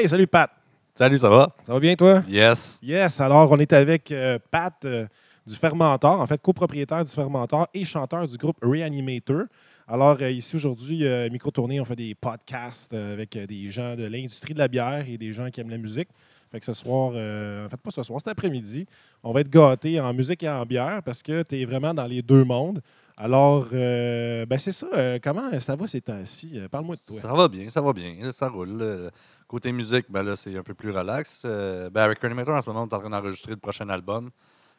Hey, salut Pat. Salut, ça va? Ça va bien toi? Yes. Yes, alors on est avec euh, Pat euh, du Fermentor, en fait copropriétaire du Fermentor et chanteur du groupe Reanimator. Alors euh, ici aujourd'hui, Micro-Tournée, on fait des podcasts avec des gens de l'industrie de la bière et des gens qui aiment la musique. Fait que ce soir, en fait pas ce soir, cet après-midi, on va être gâtés en musique et en bière parce que tu es vraiment dans les deux mondes. Alors, euh, ben c'est ça. euh, comment ça va ces temps-ci? Euh, Parle-moi de toi. Ça va bien, ça va bien. ça roule. Côté musique, ben là, c'est un peu plus relax. Euh, ben avec Reanimator, en ce moment, on est en train d'enregistrer le prochain album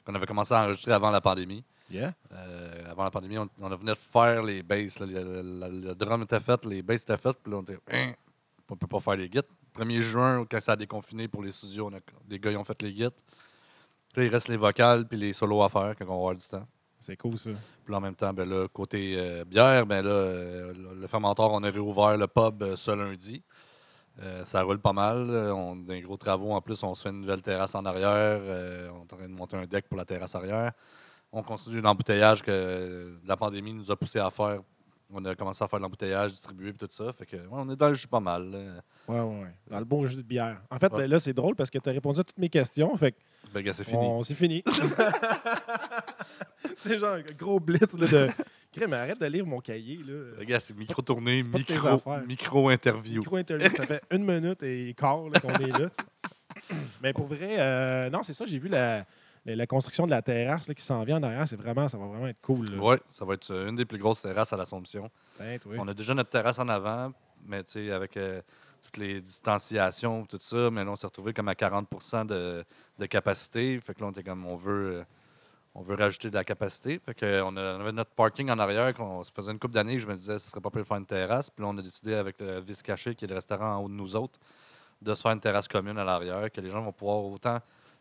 qu'on avait commencé à enregistrer avant la pandémie. Yeah? Euh, avant la pandémie, on, on venait de faire les basses. là. Le, le- le drum était fait, les basses étaient faites. Puis là, on était, Hein, on peut pas faire les guides. 1er juin, quand ça a déconfiné pour les studios, on a- les gars ils ont fait les guides. Puis là, il reste les vocales puis les solos à faire quand on va avoir du temps. C'est cool ça. Puis là, en même temps, ben là, côté euh, bière, ben là, euh, le fermentor, on a réouvert le pub ce lundi. Euh, ça roule pas mal. Euh, On a des gros travaux. En plus, on se fait une nouvelle terrasse en arrière. Euh, on est en train de monter un deck pour la terrasse arrière. On continue l'embouteillage que la pandémie nous a poussé à faire. On a commencé à faire l'embouteillage, distribuer et tout ça. Fait que, ouais, on est dans le jus pas mal. là. Ouais, ouais. Dans le bon jus de bière. En fait, Ouais. ben là, c'est drôle parce que tu as répondu à toutes mes questions. Fait que Ben, c'est fini. on- c'est fini. c'est genre un gros blitz là, de. Crème, arrête de lire mon cahier. Là. C'est de tes micro- affaires. micro-interview. Micro-interview, ça fait une minute et quart là, qu'on est là. Mais pour vrai, euh, non, c'est ça. J'ai vu la, la, la construction de la terrasse là, qui s'en vient en arrière. C'est vraiment, ça va vraiment être cool. Oui, ça va être euh, une des plus grosses terrasses à l'Assomption. Oui. On a déjà notre terrasse en avant, mais tu sais, avec euh, toutes les distanciations, tout ça, mais là, on s'est retrouvé comme à 40 de, de capacité. Fait que là, on était comme, on veut, euh, on veut rajouter de la capacité. Fait que, euh, on, avait notre parking en arrière, qu'on ça faisait une couple d'années que je me disais, ce serait pas plus de faire une terrasse. Puis là, on a décidé avec le Vice Caché, qui est le restaurant en haut de nous autres, de se faire une terrasse commune à l'arrière, que les gens vont pouvoir autant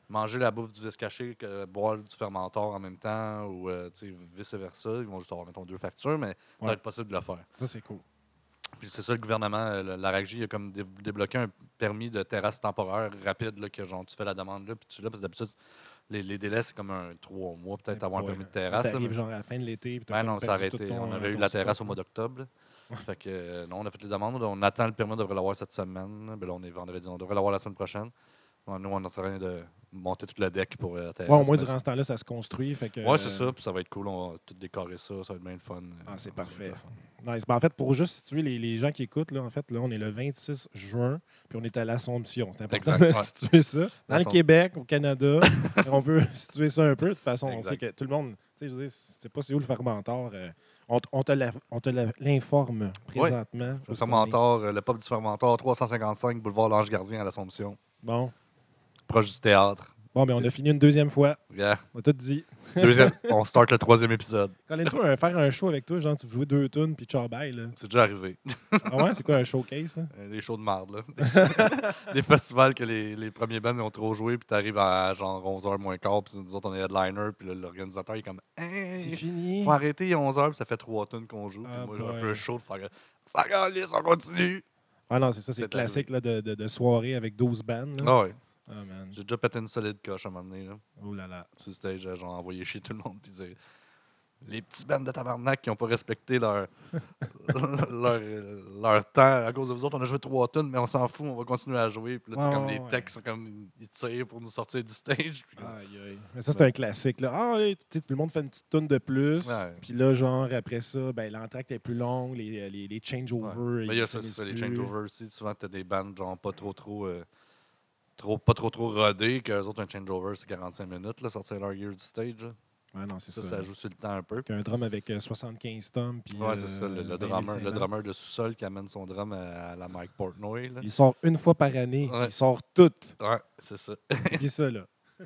manger la bouffe du Vice Caché que boire du fermentor en même temps, ou euh, vice-versa. Ils vont juste avoir, mettons, deux factures, mais ça va être possible de le faire. Ça, c'est cool. Puis c'est ça, le gouvernement, euh, le- la RACJ a comme dé- débloqué un permis de terrasse temporaire rapide, là, que genre tu fais la demande là, puis tu l'as, parce que d'habitude, les, les délais, c'est comme un trois mois, peut-être avoir un permis de terrasse. T'arrives mais- genre à la fin de l'été. comme non, ça arrêté. ton- on avait eu la terrasse au mois d'octobre. Fait que, euh, non, on a fait les demandes. On attend le permis, on devrait l'avoir cette semaine. Ben là, on, est, on avait dit on devrait l'avoir la semaine prochaine. Nous, on est en train de monter tout le deck pour euh, la terrasse. Ouais, au moins, durant ce temps-là, ça se construit. Fait que, c'est- Ouais, c'est euh, ça. Puis ça va être cool. On va tout décorer ça. Ça va être bien le fun. Ah, c'est Ça parfait. fun. Nice. Ben, en fait, pour juste situer les, les gens qui écoutent, là, en fait, là, on est le 26 juin, puis on est à l'Assomption. C'est important Exact, de ouais. situer ça. Dans le. Québec, au Canada, on peut situer ça un peu. De toute façon, on sait que tout le monde, tu sais, je veux dire, c'est pas c'est où le fermentor. euh, on, te l'informe présentement. Le est. fermentor, euh, le pub du fermentor, 355 boulevard L'Ange Gardien à l'Assomption, Bon. proche du théâtre. Bon, mais on a fini une deuxième fois. Yeah. On a tout dit. Deuxième, on start le troisième épisode. Colin, toi, un- faire un show avec toi, genre, tu joues deux tunes, puis ciao, bye, là. C'est déjà arrivé. Ah ouais, c'est quoi un showcase, ça? Euh, Des shows de marde, là. Des festivals que les, les premiers bands ont trop joué, puis t'arrives à genre 11h moins quart, puis nous autres, on est headliner, puis là, l'organisateur il est comme Hey, C'est fini. faut arrêter, il est 11h, puis ça fait trois tunes qu'on joue. Puis Ah moi, j'ai un boy. peu chaud de faire Ça on continue. Ah non, c'est ça, c'est C'est classique là, de, de, de soirée avec 12 bandes. là. Ah ouais. Man. J'ai déjà pété une solide coche à un moment donné, là. Oh là là. Sur le stage, genre envoyé chez tout le monde, puis les petits bands de tabarnak qui n'ont pas respecté leur, leur, leur temps à cause de vous autres. On a joué trois tonnes, mais on s'en fout, on va continuer à jouer. Puis là, comme ouais, les ouais. techs sont comme ils tirent pour nous sortir du stage. puis Aïe, aïe. Mais ça, c'est un classique. Là. Ah, là, tout le monde fait une petite tourne de plus. Ouais. Puis là, genre, après ça, ben, l'entracte est plus longue, les, les, les changeovers. Ouais. Mais il y a ça, ça, les changeovers aussi. Souvent, tu as des bands genre pas trop trop. euh, Trop, pas trop trop rodés, qu'eux autres, un changeover, c'est 45 minutes, là, sortir leur gear du stage. là. Ouais, non, c'est Ça, ça. ça, joue sur le temps un peu. Un drum avec euh, 75 tomes. Puis, Ouais, c'est ça, le, euh, le 20 drummer, 500. le drummer de sous-sol qui amène son drum à, à la Mike Portnoy. Là. Il sort une fois par année. Ouais. Il sort tout. Ouais, c'est ça. Puis ça, là.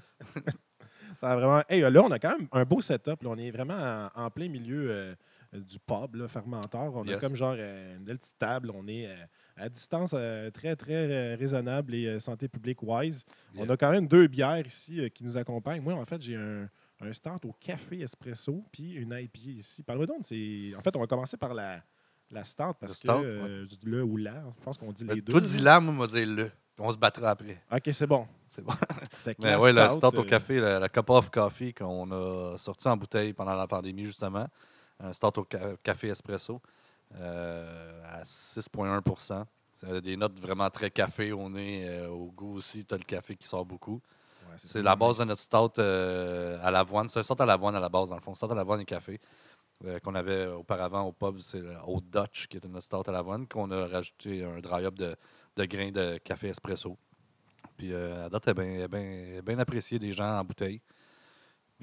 ça a vraiment... Hey, là, on a quand même un beau setup. là. On est vraiment en, en plein milieu euh, du pub, là, fermenteur. On a comme genre euh, une belle petite table. On est euh, à distance euh, très, très euh, raisonnable et euh, santé publique wise. On a quand même deux bières ici qui nous accompagnent. Moi, en fait, j'ai un, un start au café espresso puis une IPA ici. Parle-moi donc, c'est... En fait, on va commencer par la, la start parce Le que je dis le ou la. Je pense qu'on dit les Mais deux. Toi, là. dis là, moi, on va dire le. On se battra après. OK, c'est bon. C'est bon. Mais la le stout, start au euh, café, la, la Cup of Coffee qu'on a sorti en bouteille pendant la pandémie, justement. Un start au ca- café espresso à 6,1 Ça a des notes vraiment très café au nez. euh, au goût aussi, tu as le café qui sort beaucoup. Ouais, C'est la base de notre stout euh, à l'avoine. C'est un stout à l'avoine à la base, dans le fond. Stout à l'avoine et café euh, qu'on avait auparavant au pub. C'est le Old Dutch qui était notre stout à l'avoine qu'on a rajouté un dry-up de, de grains de café espresso. Puis euh, à date, elle est bien bien- bien appréciée des gens en bouteille.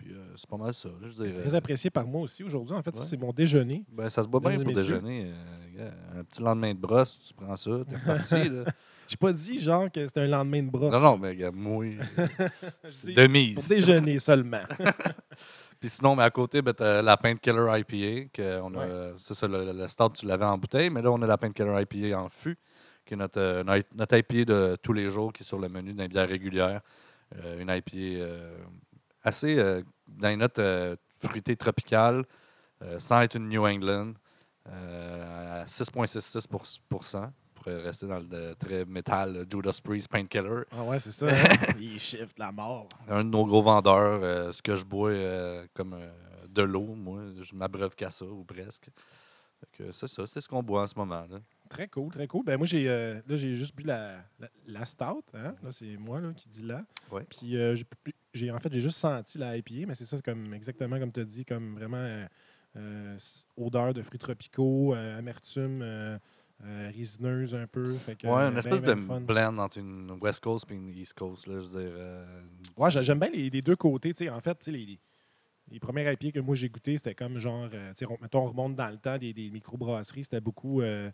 Puis euh, c'est pas mal ça. là, je Très euh, apprécié par moi aussi aujourd'hui. En fait, Ouais. c'est mon déjeuner. ben, ça se boit bien pour messieurs. déjeuner. euh, un petit lendemain de brosse, tu prends ça, t'es parti. J'ai pas dit, genre, que c'était un lendemain de brosse. Non, non, mais gars, moi, Je dis de pour mise. déjeuner seulement. Puis sinon, mais à côté, ben, t'as la Paint Killer IPA. Que on a, C'est ça, le, le start, tu l'avais en bouteille, mais là, on a la Paint Killer IPA en fût, qui est notre, euh, notre, IPA de tous les jours, qui est sur le menu d'un bière régulière. Euh, une IPA euh, assez euh, dans les notes euh, fruitées tropicales, euh, sans être une New England, euh, à 6,66 pour, pour rester dans le très métal, Judas Priest Paint Killer. Ah ouais, c'est ça. hein? Chiffres de la mort. Un de nos gros vendeurs, ce que je bois comme de l'eau, moi, je m'abreuve qu'à ça, ou presque. C'est ça, c'est ce qu'on boit en ce moment. Là. Très cool, très cool. Ben moi, j'ai euh, là, j'ai juste bu la, la, la stout. Hein? Là, c'est moi là, qui dis là. Ouais. Puis euh, j'ai- j'ai en fait, j'ai juste senti la IPA, mais c'est ça, comme exactement comme tu as dit, comme vraiment euh, euh, odeur de fruits tropicaux, euh, amertume euh, résineuse un peu. Fait que, Ouais, une ben, espèce ben de blend entre une West Coast et une East Coast. Là, je veux dire, euh, Ouais, j'a- j'aime bien les, les deux côtés. tu sais, En fait, tu sais, les, les, premières IPA que moi j'ai goûté, c'était comme genre, tu sais, on- mettons, on remonte dans le temps des, des microbrasseries, c'était beaucoup, euh,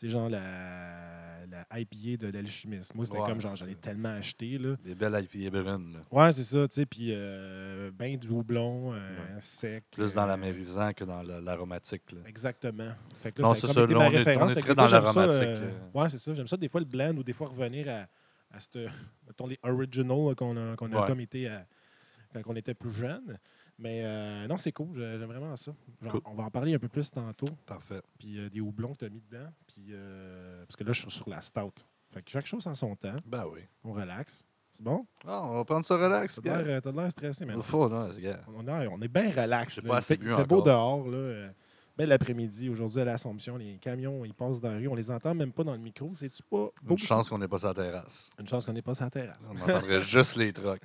sais, genre la, la IPA de l'alchimiste. Moi, c'était Ouais, comme genre, j'en ai c'est- tellement acheté, là. des belles IPA brunes. là. Ouais, c'est ça, tu sais, puis euh, ben du houblon, euh, Ouais. sec. Plus dans euh, l'amérisant que dans la- l'aromatique. là. Exactement. Fait que Non, a c'est ça, là, ma on est- on très dans l'aromatique, euh. Ouais, c'est ça. J'aime ça des fois le blend ou des fois revenir à, à cette, mettons, les original là, qu'on a, qu'on a Ouais. comme été à- quand on était plus jeune. Mais euh, non, c'est cool. J'ai- J'aime vraiment ça. Genre, Cool. On va en parler un peu plus tantôt. Parfait. Puis euh, des houblons que tu as mis dedans. Puis, euh, parce que là, je suis sur la stout. Fait que chaque chose en son temps. Ben oui. On relaxe. C'est bon? Ah, on va prendre ça relax. T'as l'air euh, l'air stressé, mais Il faut, non, c'est gars. on, est- on est bien relax. Pas assez il fait beau dehors. Là. Bel après-midi. Aujourd'hui, à l'Assomption, les camions, ils passent dans la rue. On les entend même pas dans le micro. C'est-tu pas beau? Une chance qu'on n'est pas sur la terrasse. Une chance qu'on n'est pas sur la terrasse. On entendrait juste les trucks.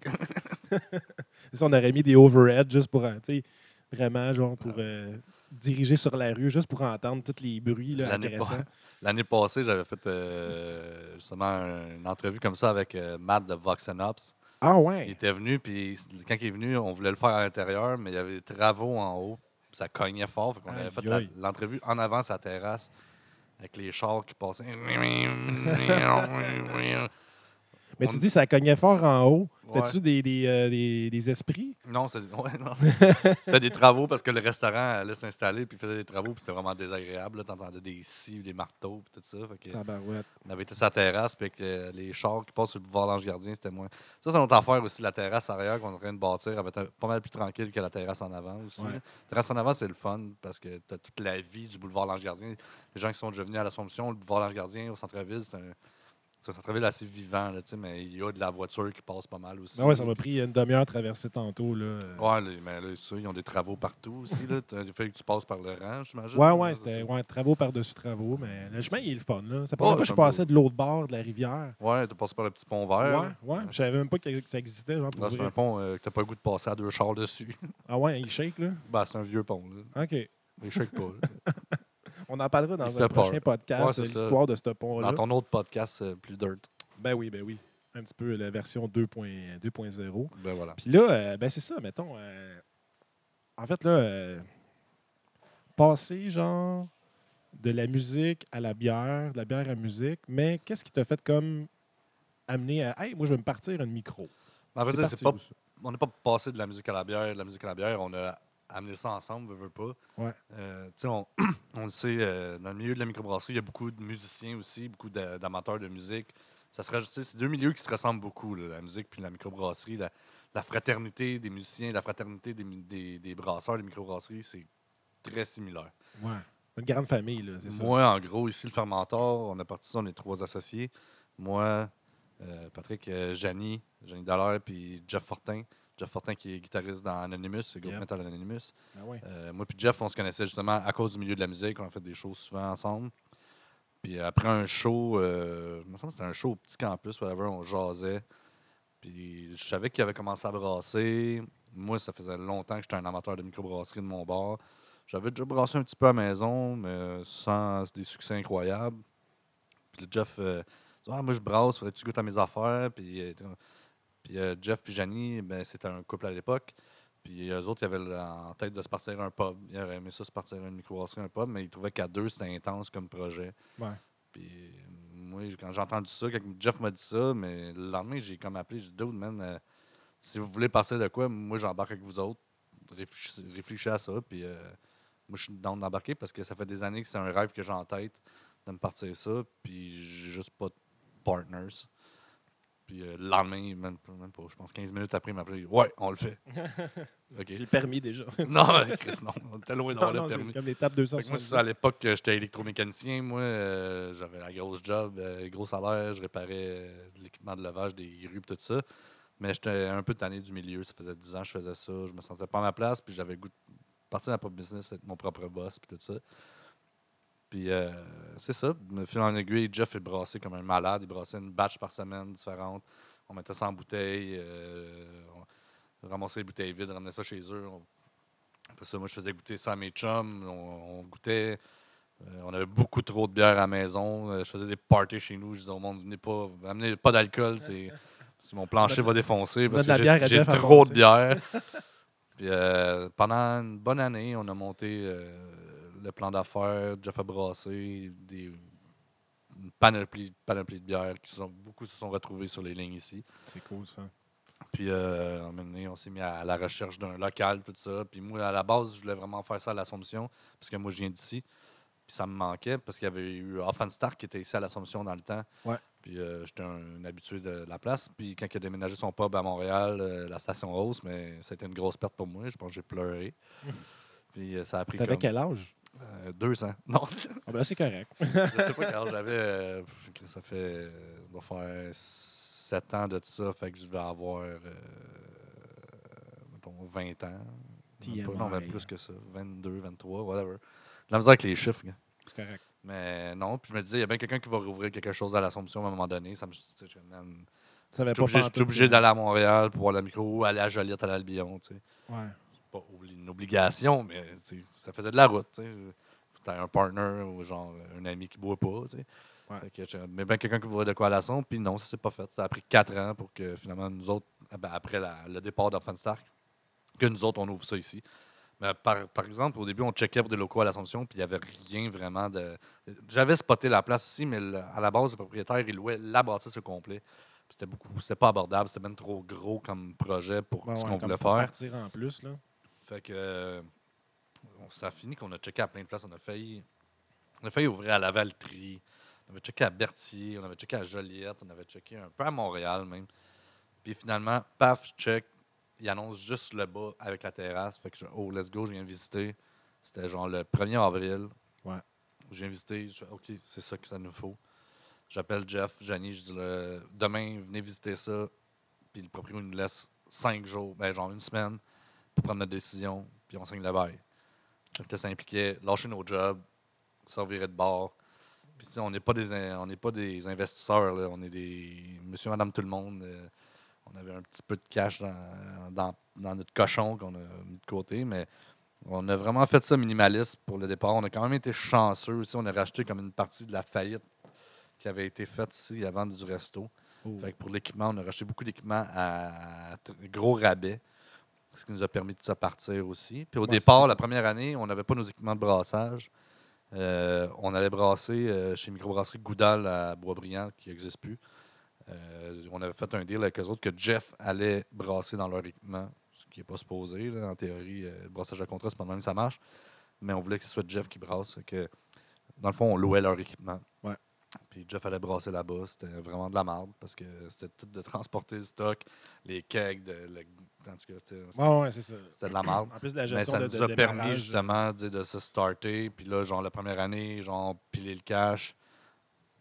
Ça, on aurait mis des overheads juste pour, euh, tu sais, vraiment, genre, pour euh, diriger sur la rue, juste pour entendre tous les bruits là, intéressants. L'année passée, j'avais fait euh, justement une entrevue comme ça avec euh, Matt de Vox and Ops. Ah Il ouais? était venu, puis quand il est venu, on voulait le faire à l'intérieur, mais il y avait des travaux en haut. puis Ça cognait fort. Fait qu'on avait fait l'entrevue en avant sa terrasse avec les chars qui passaient. Mais On- tu dis ça cognait fort en haut. Ouais. C'était-tu des, des, euh, des- des esprits? Non, ouais, c'était des travaux parce que le restaurant allait s'installer puis faisait des travaux puis c'était vraiment désagréable. Tu entendais des scies, des marteaux puis tout ça. Fait que Tabarouette. on avait été sur la terrasse puis que les chars qui passent sur le boulevard Lange Gardien, c'était moins. Ça, c'est notre affaire aussi. La terrasse arrière qu'on est en train de bâtir elle va être pas mal plus tranquille que la terrasse en avant aussi. Ouais. La terrasse en avant, c'est le fun parce que tu as toute la vie du boulevard Lange Gardien. Les gens qui sont déjà venus à l'Assomption, le boulevard Lange Gardien au centre-ville, c'est un. C'est un centre-ville assez vivant, là, tu mais il y a de la voiture qui passe pas mal aussi. Ah ouais, ça m'a pris une demi-heure à traverser tantôt. Là. Ouais, mais là, ça, ils ont des travaux partout aussi. Là. Il fallait que tu passes par le rang, j'imagine. Ouais, ouais, c'était ça. ouais, travaux par-dessus travaux, mais le chemin, il est le fun. Là. Ouais, vrai que je passais de l'autre bord de la rivière. Ouais, t'as passé par le petit pont Ouais, vert. ouais. Je savais même pas que ça existait. Genre, pour Là, c'est un pont euh, que t'as pas le goût de passer à deux chars dessus. Ah ouais, il shake, là? ben, c'est un vieux pont. Là. OK. Mais il shake pas. là. On en parlera dans Il un prochain peur. podcast, Ouais, l'histoire de ce pont-là. Dans ton autre podcast, euh, plus dirt. Ben oui, ben oui. Un petit peu la version 2.0. 2.0. Ben voilà. Puis là, euh, ben c'est ça, mettons. euh, en fait, là, passer genre de la musique à la bière, de la bière à la musique, mais qu'est-ce qui t'a fait comme amener à Hey, moi je vais me partir un micro? En fait, C'est pas, ça? on n'est pas passé de la musique à la bière, de la musique à la bière. On a amené ça ensemble, veut, veut pas. Ouais. Euh, on, on le sait, euh, dans le milieu de la microbrasserie, il y a beaucoup de musiciens aussi, beaucoup d'a- d'amateurs de musique. Ça se rajoute- c'est deux milieux qui se ressemblent beaucoup, là, la musique puis la microbrasserie. La, la fraternité des musiciens, la fraternité des, des, des brasseurs, des microbrasseries, c'est très similaire. Ouais. Une grande famille, là, c'est ça. Moi, en gros, ici, le fermentor, on a parti ça, on est trois associés. Moi, euh, Patrick, euh, Janie, Janie Dallaire, puis Jeff Fortin. Jeff Fortin qui est guitariste dans Anonymous, le groupe Yep. Metal Anonymous. Ah. Euh, moi puis Jeff, on se connaissait justement à cause du milieu de la musique. On a fait des choses souvent ensemble. Puis après un show, euh, il me semble que c'était un show au petit campus, whatever, on jasait. Puis je savais qu'il avait commencé à brasser. Moi, ça faisait longtemps que j'étais un amateur de microbrasserie de mon bar. J'avais déjà brassé un petit peu à la maison, mais sans des succès incroyables. Puis le Jeff, euh, ah, moi je brasse, faudrait que tu goûtes à mes affaires. Puis, euh, puis euh, Jeff puis Janie, ben, c'était un couple à l'époque. Puis eux autres, ils avaient en tête de se partir un pub. Ils auraient aimé ça se partir une microbrasserie, un pub, mais ils trouvaient qu'à deux, c'était intense comme projet. Ouais. Puis moi, quand j'ai entendu ça, quand Jeff m'a dit ça, mais le lendemain, j'ai comme appelé, j'ai dit, Dude, man, euh, si vous voulez partir de quoi, moi, j'embarque avec vous autres. Réfléchissez, réfléchissez à ça. Puis euh, moi, je suis down d'embarquer parce que ça fait des années que c'est un rêve que j'ai en tête de me partir ça. Puis j'ai juste pas de partners. Puis euh, le lendemain, même, pas- même pas, je pense 15 minutes après, il m'a appelé. Ouais, on le fait. J'ai le permis déjà. non, Chris, non. On était loin d'avoir le permis. comme l'étape moi, 270. c'est ça, à l'époque, j'étais électromécanicien. Moi, euh, j'avais la grosse job, euh, gros salaire. Je réparais euh, de l'équipement de levage, des grues, tout ça. Mais j'étais un peu tanné du milieu. Ça faisait 10 ans que je faisais ça. Je me sentais pas à ma place. Puis j'avais le goût de partir dans la pop business, être mon propre boss, puis tout ça. Puis euh, c'est ça. Me fil en aiguille, Jeff est brassé comme un malade. Il brassait une batch par semaine différente. On mettait ça en bouteille. euh, on ramassait les bouteilles vides, ramenait ça chez eux. On- après ça, moi, je faisais goûter ça à mes chums. On, on goûtait. Euh, on avait beaucoup trop de bière à la maison. Euh, je faisais des parties chez nous. Je disais au monde, venez pas, amenez pas d'alcool. C'est, si mon plancher va défoncer parce que j'ai, trop de bière. Puis pendant une bonne année, on a monté le plan d'affaires. Jeff a brassé des, une panoplie, panoplie de bières. Qui sont, beaucoup se sont retrouvés sur les lignes ici. C'est cool, ça. Puis, euh, un moment donné, on s'est mis à la recherche d'un local, tout ça. Puis, moi, à la base, je voulais vraiment faire ça à l'Assomption, parce que moi, je viens d'ici. Puis, ça me manquait, parce qu'il y avait eu Offenstar qui était ici à l'Assomption dans le temps. Ouais. Puis, euh, j'étais un, habitué de la place. Puis, quand il a déménagé son pub à Montréal, euh, la station Rose, mais ça a été une grosse perte pour moi. Je pense que j'ai pleuré. Puis, euh, ça a pris T'avais comme quel âge? Euh, deux ans. Non, Ah, ben c'est correct. je sais pas quand j'avais. euh, ça fait. euh, ça doit faire sept ans de ça. Fait que je devais avoir. euh, mettons, 20 ans. Pas, non, même plus que ça. 22, 23, whatever. La misère avec les chiffres. C'est correct. Mais non, puis je me disais, il y a bien quelqu'un qui va rouvrir quelque chose à l'Assomption à un moment donné. Ça me, je, pas obligé, obligé d'aller à Montréal pour voir la micro ou aller à Joliette à l'Albion. tu sais. Ouais. Pas une obligation, mais ça faisait de la route. t'aies un partner ou genre un ami qui boit pas. Ouais. Que, mais bien quelqu'un qui voudrait de quoi à la sonde, puis non, ça s'est pas fait. Ça a pris quatre ans pour que finalement nous autres, ah ben, après la- le départ d'Offenstar, que nous autres on ouvre ça ici. Mais par, par exemple, au début, on checkait pour des locaux à l'Assomption, puis il n'y avait rien vraiment de. J'avais spoté la place ici, mais le- à la base, le propriétaire, il louait la bâtisse au complet. C'était beaucoup, c'était pas abordable, c'était même trop gros comme projet pour Ben ce ouais, qu'on voulait faire. partir en plus, là. Fait que euh, ça a fini qu'on a checké à plein de places. On a failli, on a failli ouvrir à Lavaltrie. On avait checké à Berthier, on avait checké à Joliette, on avait checké un peu à Montréal même. Puis finalement, paf, check, il annonce juste le bas avec la terrasse. Fait que je, oh, let's go, je viens visiter. C'était genre le 1er avril. Ouais. Je viens visiter, je OK, c'est ça que ça nous faut. J'appelle Jeff, Janie, je dis le- demain, venez visiter ça. Puis le propriétaire nous laisse cinq jours, ben, genre une semaine, pour prendre notre décision, puis on signe le bail. Que ça impliquait lâcher nos jobs, servir de bord. Puis on n'est pas des in- on n'est pas des investisseurs, là. on est des monsieur, madame, tout le monde. euh, on avait un petit peu de cash dans, dans, dans notre cochon qu'on a mis de côté, mais on a vraiment fait ça minimaliste pour le départ. On a quand même été chanceux aussi. On a racheté comme une partie de la faillite qui avait été faite ici avant du resto. Oh. Fait que pour l'équipement, on a racheté beaucoup d'équipements à gros rabais, ce qui nous a permis de tout ça partir aussi. Puis au Ouais, départ, la première année, on n'avait pas nos équipements de brassage. Euh, on allait brasser euh, chez Microbrasserie Goudal à Boisbriand, qui n'existe plus. Euh, on avait fait un deal avec eux autres que Jeff allait brasser dans leur équipement, ce qui n'est pas supposé. là. En théorie, le brassage à contrat, c'est pas même que ça marche. Mais on voulait que ce soit Jeff qui brasse. Que, dans le fond, on louait leur équipement. Ouais. Puis Jeff allait brasser là-bas. C'était vraiment de la merde parce que c'était tout de transporter le stock, les kegs, de, le- en tout cas, Ouais, ouais, c'est ça. c'était de la merde. En plus de la Mais gestion ça de, nous de a permis démarrage, justement de se starter. Puis là, genre la première année, genre piler le cash.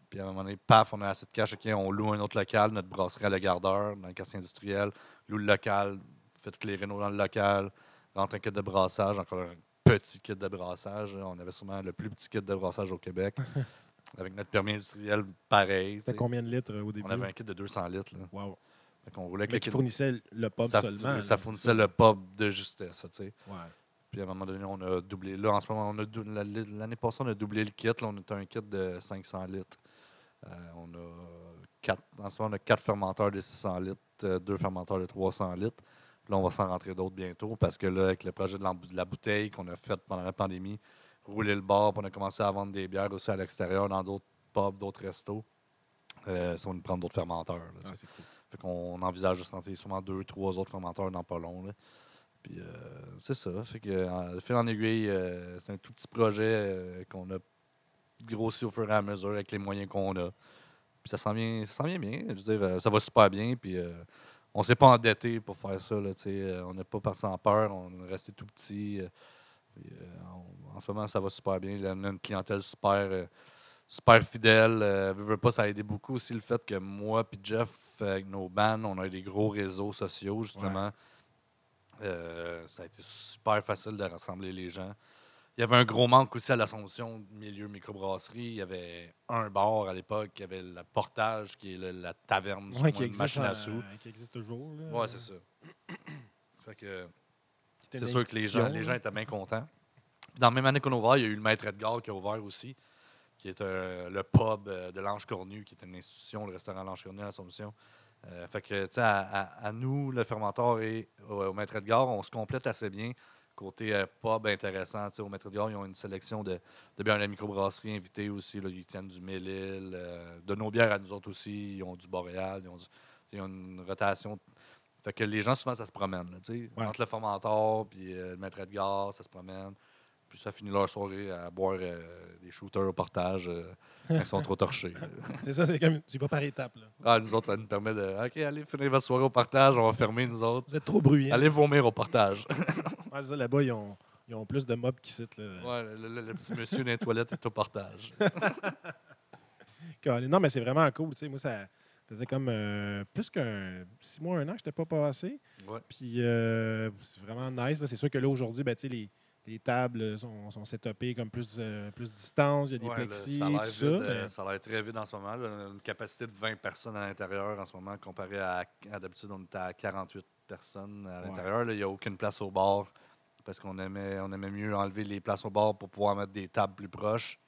Puis à un moment donné, paf, on a assez de cash. OK, on loue un autre local, notre brasserie à Le Gardeur, dans le quartier industriel. Loue le local, fait tous les rénaux dans le local, rentre un kit de brassage, encore un petit kit de brassage. là. On avait sûrement le plus petit kit de brassage au Québec. avec notre permis industriel pareil. C'était combien de litres euh, au début? On avait un kit de 200 litres. Là. Wow. Qu'on roulait avec qui fournissait le pub ça, seulement. ça fournissait le pub de justesse. tu sais. Ouais. Puis à un moment donné, on a doublé. Là, en ce moment, on a l'année passée, on a doublé le kit. Là, on a un kit de 500 litres. Euh, on a quatre, en ce moment, on a quatre fermenteurs de 600 litres, euh, deux fermenteurs de 300 litres. Puis là, on va s'en rentrer d'autres bientôt parce que là, avec le projet de la bouteille qu'on a fait pendant la pandémie, rouler le bar, puis on a commencé à vendre des bières aussi à l'extérieur dans d'autres pubs, d'autres restos. Euh, va nous prendre d'autres fermenteurs. là, Ah, sais. c'est cool. Fait qu'on envisage de se sûrement deux, trois autres fermenteurs dans pas long. Puis euh, c'est ça. Fait que euh, fil en aiguille, euh, c'est un tout petit projet qu'on a grossi au fur et à mesure avec les moyens qu'on a. Puis ça s'en vient, bien. Je veux dire, ça va super bien. Puis on s'est pas endetté pour faire ça. On n'est pas parti en peur. On est resté tout petit. en ce moment, ça va super bien. On a une clientèle super, super fidèle. Veux pas, ça a aidé beaucoup aussi le fait que moi et Jeff, avec nos bands, on a des gros réseaux sociaux, justement. Euh, ça a été super facile de rassembler les gens. Il y avait un gros manque aussi à l'Assomption, milieu microbrasserie. Il y avait un bar à l'époque, il y avait le portage, qui est le- la taverne, Ouais, qui existe, machine à euh, sous. qui existe toujours. Là. Ouais, c'est ça. Fait que C'était c'est sûr que les gens, les gens étaient bien contents. Dans la même année qu'on a ouvert, il y a eu le Maître Edgar qui a ouvert aussi, qui est euh, le pub euh, de l'Ange Cornu, qui est une institution, le restaurant L'Ange Cornu à l'Assomption. Euh, fait que, tu sais, à, à- à nous, le fermenteur et au, au Maître Edgar, on se complète assez bien. Côté euh, pub intéressant, tu sais, au Maître Edgar, ils ont une sélection de, de bières de la microbrasserie invitées aussi. Là, ils tiennent du Mélile, euh, de nos bières à nous autres aussi. Ils ont du Boréal, ils ont, du- ils ont une rotation. Fait que les gens, souvent, ça se promène. Là. Ouais. Entre le fermenteur puis le Maître Edgar, ça se promène. Puis ça finit leur soirée à boire euh, des shooters au portage euh, quand ils sont trop torchés. C'est ça, c'est comme. Tu vas par étapes. Là. Ah, nous autres, ça nous permet de. OK, allez, finir votre soirée au partage, on va fermer, nous autres. Vous êtes trop bruyants. Allez vomir au partage. Ouais, ça, là-bas, ils ont, ils ont plus de mobs qui citent. Là. ouais, le, le- le petit monsieur dans les toilettes est au partage. Non, mais c'est vraiment cool. tu sais, Moi, ça faisait comme euh, plus qu'un six mois, un an que je n'étais pas passé. Ouais. Puis euh, c'est vraiment nice. là. C'est sûr que là, aujourd'hui, ben, tu sais, les, les tables sont, sont setupées comme plus, euh, plus distance. Il y a des Ouais, plexis, ça a l'air tout ça. vide, euh, mais- ça a l'air très vide en ce moment. là. On a une capacité de 20 personnes à l'intérieur en ce moment, comparé à, à d'habitude, on était à 48 personnes à Ouais. l'intérieur. là. Il n'y a aucune place au bar parce qu'on aimait, on aimait mieux enlever les places au bar pour pouvoir mettre des tables plus proches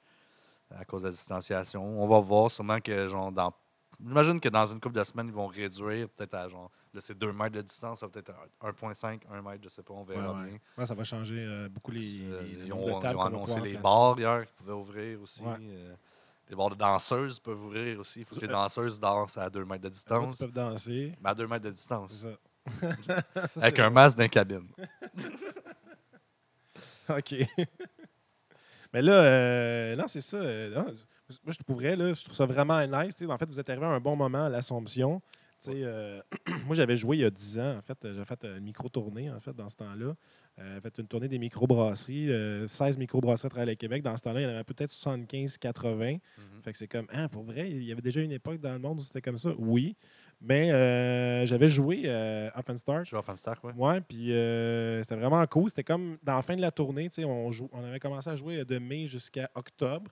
à cause de la distanciation. On va voir sûrement que, genre, dans. J'imagine que dans une couple de semaines, ils vont réduire peut-être à genre. Là, c'est 2 mètres de distance, ça va peut-être un- 1,5, 1 mètre, je sais pas, on verra ouais. bien. Ouais, ça va changer euh, beaucoup les, Euh, les- le ils ont, de ils ont annoncé les bars hier qui pouvaient ouvrir aussi. Euh, les bars de danseuses peuvent ouvrir aussi. Il faut que les danseuses dansent à 2 mètres de distance. Ils peuvent danser. Mais à 2 mètres de C'est distance. ça. Ça, Avec c'est un masque la cabine. OK. Mais là, euh, non, c'est ça. non, moi, je pourrais, là, je trouve ça vraiment nice. En fait, vous êtes arrivé à un bon moment à l'Assomption. Euh, moi, j'avais joué il y a 10 ans. En fait, j'avais fait une micro-tournée, en fait, dans ce temps-là. Euh, fait une tournée des microbrasseries. euh, 16 microbrasseries à travers le Québec. Dans ce temps-là, il y en avait peut-être 75, 80. Fait que c'est comme, ah, pour vrai, il y avait déjà une époque dans le monde où c'était comme ça? Oui. Mais euh, j'avais joué euh, Up and Start. Je suis off Stark, ouais. Puis euh, c'était vraiment cool. C'était comme dans la fin de la tournée, on, on avait commencé à jouer de mai jusqu'à octobre.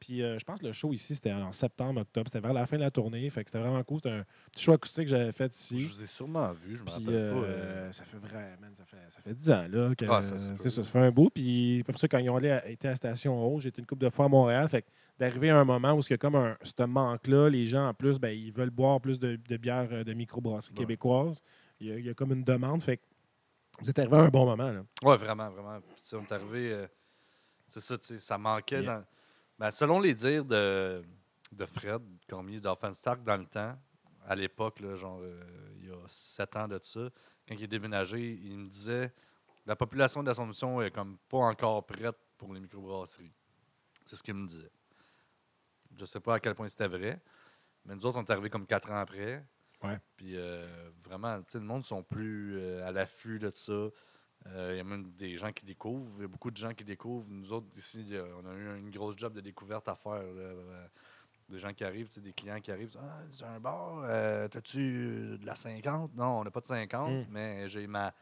Puis euh, je pense que le show ici, c'était en septembre, octobre. C'était vers la fin de la tournée. Fait que c'était vraiment cool. C'était un petit show acoustique que j'avais fait Je ici. vous ai sûrement vu, je me rappelle euh, pas. euh, ça fait vraiment, ça fait, ça fait 10 ans là. Que, Ah, ça, c'est ça, ça fait un bout. Puis pour ça, quand ils ont allé été à Station Haute, j'étais une couple de fois à Montréal. Fait que d'arriver à un moment où il y a comme un, ce manque-là, les gens en plus, ben, ils veulent boire plus de, euh, de microbrasserie Ouais. québécoise. Il y, a, il y a comme une demande. Fait que vous êtes arrivé à un bon moment. Là. Ouais, vraiment, vraiment. Puis, tu sais, on est arrivé. euh, c'est ça, ça manquait. Yeah. Dans... Ben, selon les dires de, de Fred Cormier d'Offense Stark dans le temps, à l'époque, genre euh, il y a sept ans de ça, quand il est déménagé, il me disait la population d'Assomption est comme pas encore prête pour les microbrasseries. C'est ce qu'il me disait. Je sais pas à quel point c'était vrai, mais nous autres, on est arrivés comme quatre ans après. Ouais. Puis euh, vraiment, le monde sont plus euh, à l'affût de ça. Euh, Il y a même des gens qui découvrent. Il y a beaucoup de gens qui découvrent. Nous autres, ici, on a eu une grosse job de découverte à faire. là. Euh, Des gens qui arrivent, des clients qui arrivent. Ah, c'est un bar, euh, t'as-tu de la 50? Non, on n'a pas de 50, Mm. mais j'ai ma,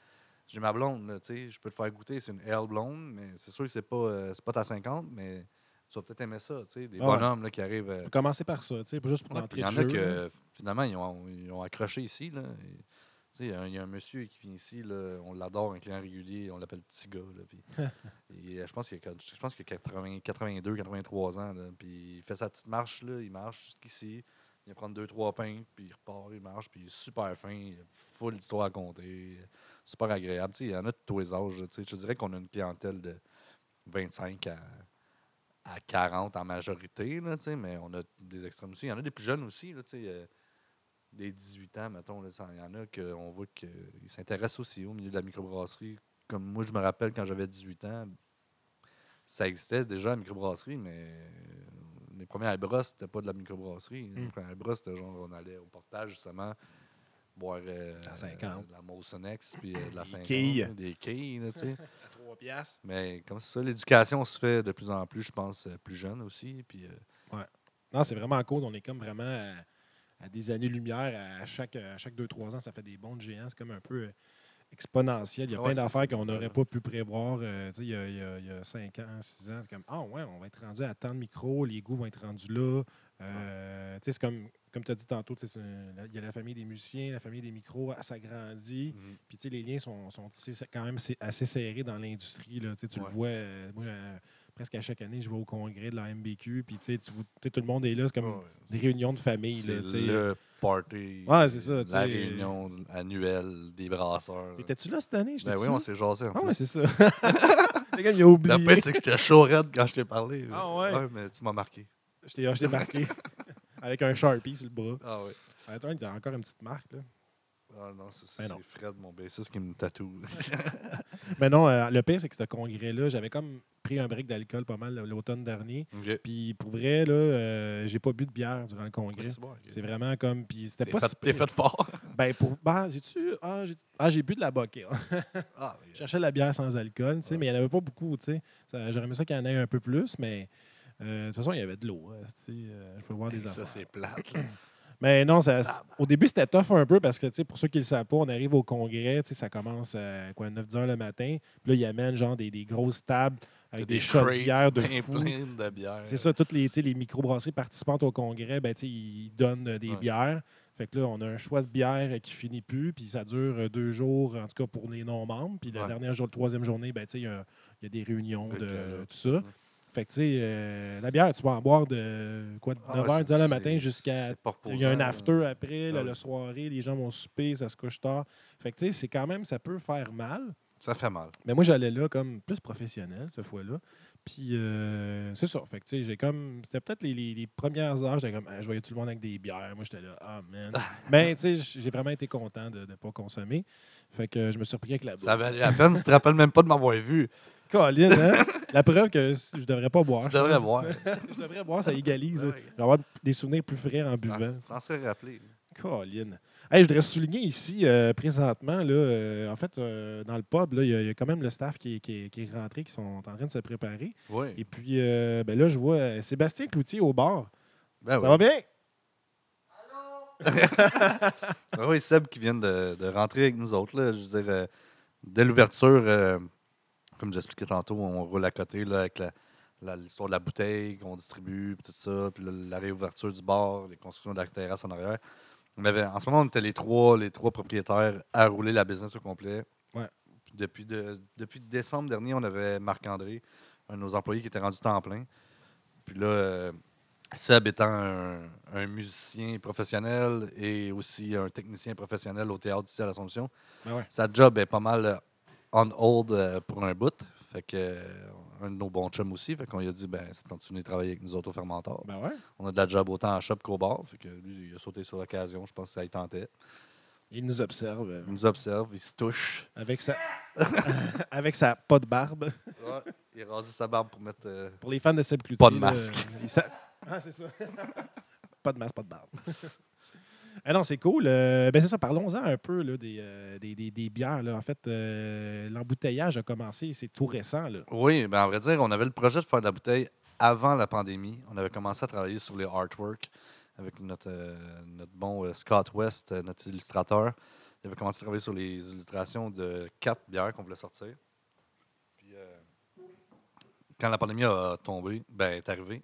j'ai ma blonde, tu. Je peux te faire goûter, c'est une L blonde, mais c'est sûr que c'est pas, euh, c'est pas ta 50, mais tu vas peut-être aimer ça, tu sais, des Ah ouais. bonhommes là, qui arrivent. Faut commencer par ça, tu sais, juste pour Ouais, il y en a que finalement, ils ont, ils ont accroché ici. Là. Et, Il y, a un- il y a un monsieur qui vient ici, là, on l'adore, un client régulier, on l'appelle Petit gars. là, puis- et, je pense qu'il a, je pense qu'il a 80, 82, 83 ans. Puis il fait sa petite marche, là, il marche jusqu'ici, il va prendre deux, trois pains, puis il repart, il marche, puis il est super fin, il a full d'histoire à compter, super agréable. Tu sais, il y en a de tous les âges. Je dirais qu'on a une clientèle de 25 à, à 40 en majorité, là, mais on a des extrêmes aussi. Il y en a des plus jeunes aussi, là, euh, des 18 ans, mettons. Il y en a qu'on voit qu'ils s'intéressent aussi au milieu de la microbrasserie. Comme moi, je me rappelle quand j'avais 18 ans, ça existait déjà la microbrasserie, mais euh, les premières brosses, c'était pas de la microbrasserie. Les Mm. premières brosses, c'était genre, on allait au portage, justement, boire euh, La 50. de la Mosonex, puis euh, de la Des 50. quilles. là, Des quilles, tu sais. À 3 piastres. Mais comme ça, l'éducation se fait de plus en plus, je pense, euh, plus jeune aussi. Puis, euh, Non, c'est vraiment cool. On est comme vraiment à, des années-lumière. À chaque, à chaque 2-3 ans, ça fait des bons de géants. C'est comme un peu euh, exponentiel. Il y a Ouais, plein d'affaires ça. qu'on n'aurait pas pu prévoir. euh, il, y a, il y a- il y a 5 ans, 6 ans. Comme Ah ouais, on va être rendu à tant de micros, les goûts vont être rendus là. Euh, c'est comme, comme tu as dit tantôt, il y a la famille des musiciens, la famille des micros, elle s'agrandit. Puis, tu sais, les liens sont, sont quand même assez- serrés dans l'industrie. Tu Ouais. le vois, euh, moi, presque à chaque année, je vais au congrès de la MBQ. Puis, tu sais, tout le monde est là. C'est comme ouais, des réunions de famille. C'est le party. Ouais, c'est ça, La réunion annuelle des brasseurs. Étais-tu là cette année? Ben oui, on s'est jasé. en Ah, ouais, c'est ça. Le gars, il a oublié. Le pire, c'est que j'étais chaud raide quand je t'ai parlé. Ah ouais? mais tu m'as marqué. Je t'ai je t'ai marqué avec un Sharpie sur le bras. Ah ouais. Attends, il y a encore une petite marque. Là. Ah non, c'est Fred, mon bassiste, qui me tatoue. Mais non, euh, le pire, c'est que ce congrès-là, j'avais comme pris un break d'alcool pas mal l'automne dernier. Puis pour vrai, là, euh, j'ai pas bu de bière durant le congrès. C'est bon, vraiment comme. Puis c'était pas fait, si t'es fait fort. Ben, pour. Ben, j'ai-tu. Ah, j'ai ah, j'ai bu de la bokeh. Ah, Je cherchais la bière sans alcool, tu sais, Ouais. mais il n'y en avait pas beaucoup, tu sais. Ça- J'aurais aimé ça qu'il y en ait un peu plus, mais euh, de toute façon, il y avait de l'eau. hein, tu sais, euh, je peux voir des ça, affaires. c'est plate. Mais non, ça- au début, c'était tough un peu parce que, pour ceux qui ne le savent pas, on arrive au congrès, ça commence à quoi, 9 heures le matin. Puis là, ils amènent genre des, des grosses tables avec des, chaudières de fou. de bière. C'est ça, toutes les, les microbrasseries participantes au congrès, ben, ils donnent euh, des Ouais. bières. Fait que là, on a un choix de bière euh, qui finit plus, puis ça dure euh, deux jours, en tout cas pour les non-membres. Puis la Ouais. dernière jour, la troisième journée, ben, tu sais, il y, a il y a des réunions de euh, tout ça. Fait que, tu sais, euh, la bière, tu peux en boire de quoi, de Ah, 9h, c'est- 10h le matin jusqu'à il y a un after après, là, Ah oui. soirée, les gens vont souper, ça se couche tard. Fait que, tu sais, c'est quand même, ça peut faire mal. Ça fait mal. Mais moi, j'allais là comme plus professionnel, cette fois-là. Puis, euh, c'est ça. Fait que, tu sais, j'ai comme. C'était peut-être les, les- les premières heures, j'étais comme, Ah, je voyais tout le monde avec des bières. Moi, j'étais là, ah, man. Mais, tu sais, j'ai vraiment été content de ne pas consommer. Fait que je me suis repris avec la bouffe. Ça valait la peine. Tu te rappelles même pas de m'avoir vu. Colin, hein? La preuve que je devrais pas boire. Tu je devrais boire. je devrais boire, ça égalise. là. Je vais avoir des souvenirs plus frais en buvant. T'en serais rappelé. Colin. Hey, je voudrais souligner ici, euh, présentement, là, euh, en fait, euh, dans le pub, il y, a- il y a quand même le staff qui est, qui est- qui est rentré, qui sont en train de se préparer. Oui. Et puis, ben là, je vois Sébastien Cloutier au bar. Ben Ça oui. va bien? Ah oui, Seb qui vient de, de rentrer avec nous autres. Là, je veux dire, dès l'ouverture, comme j'expliquais tantôt, on roule à côté là, avec l'histoire de la bouteille qu'on distribue, puis tout ça, puis la réouverture du bar, les constructions de la terrasse en arrière. On avait, en ce moment, on était les trois, les trois propriétaires à rouler la business au complet. Ouais. Depuis, de- depuis décembre dernier, on avait Marc-André, un de nos employés qui était rendu temps plein. Puis là, euh, Seb étant un, un musicien professionnel et aussi un technicien professionnel au théâtre ici à l'Assomption, Ben ouais. sa job est pas mal on hold euh, pour un bout. Fait que euh, un de nos bons chums aussi. Fait qu'on lui a dit ben c'est continuer de travailler avec nous autres au fermentor. Ben ouais. On a de la job autant en shop qu'au bar. Fait que lui, il a sauté sur l'occasion. Je pense que ça y tentait. Il nous observe euh, Il nous observe, il se touche. avec sa, avec sa pas de barbe. Ouais, il rasé sa barbe pour mettre. euh, Pour les fans de Seb Cloutier. Pas de là, masque. euh, il sa- Ah, c'est ça. pas de masque, pas de barbe. ah non, c'est cool. Euh, ben c'est ça, parlons-en un peu là, des, euh, des, des- des bières. Là. En fait, euh, l'embouteillage a commencé, c'est tout récent. Là. Oui, ben, en vrai dire, on avait le projet de faire de la bouteille avant la pandémie. On avait commencé à travailler sur les artworks avec notre, notre bon Scott West, notre illustrateur. Il avait commencé à travailler sur les illustrations de quatre bières qu'on voulait sortir. Puis, quand la pandémie a tombé, ben, est arrivée,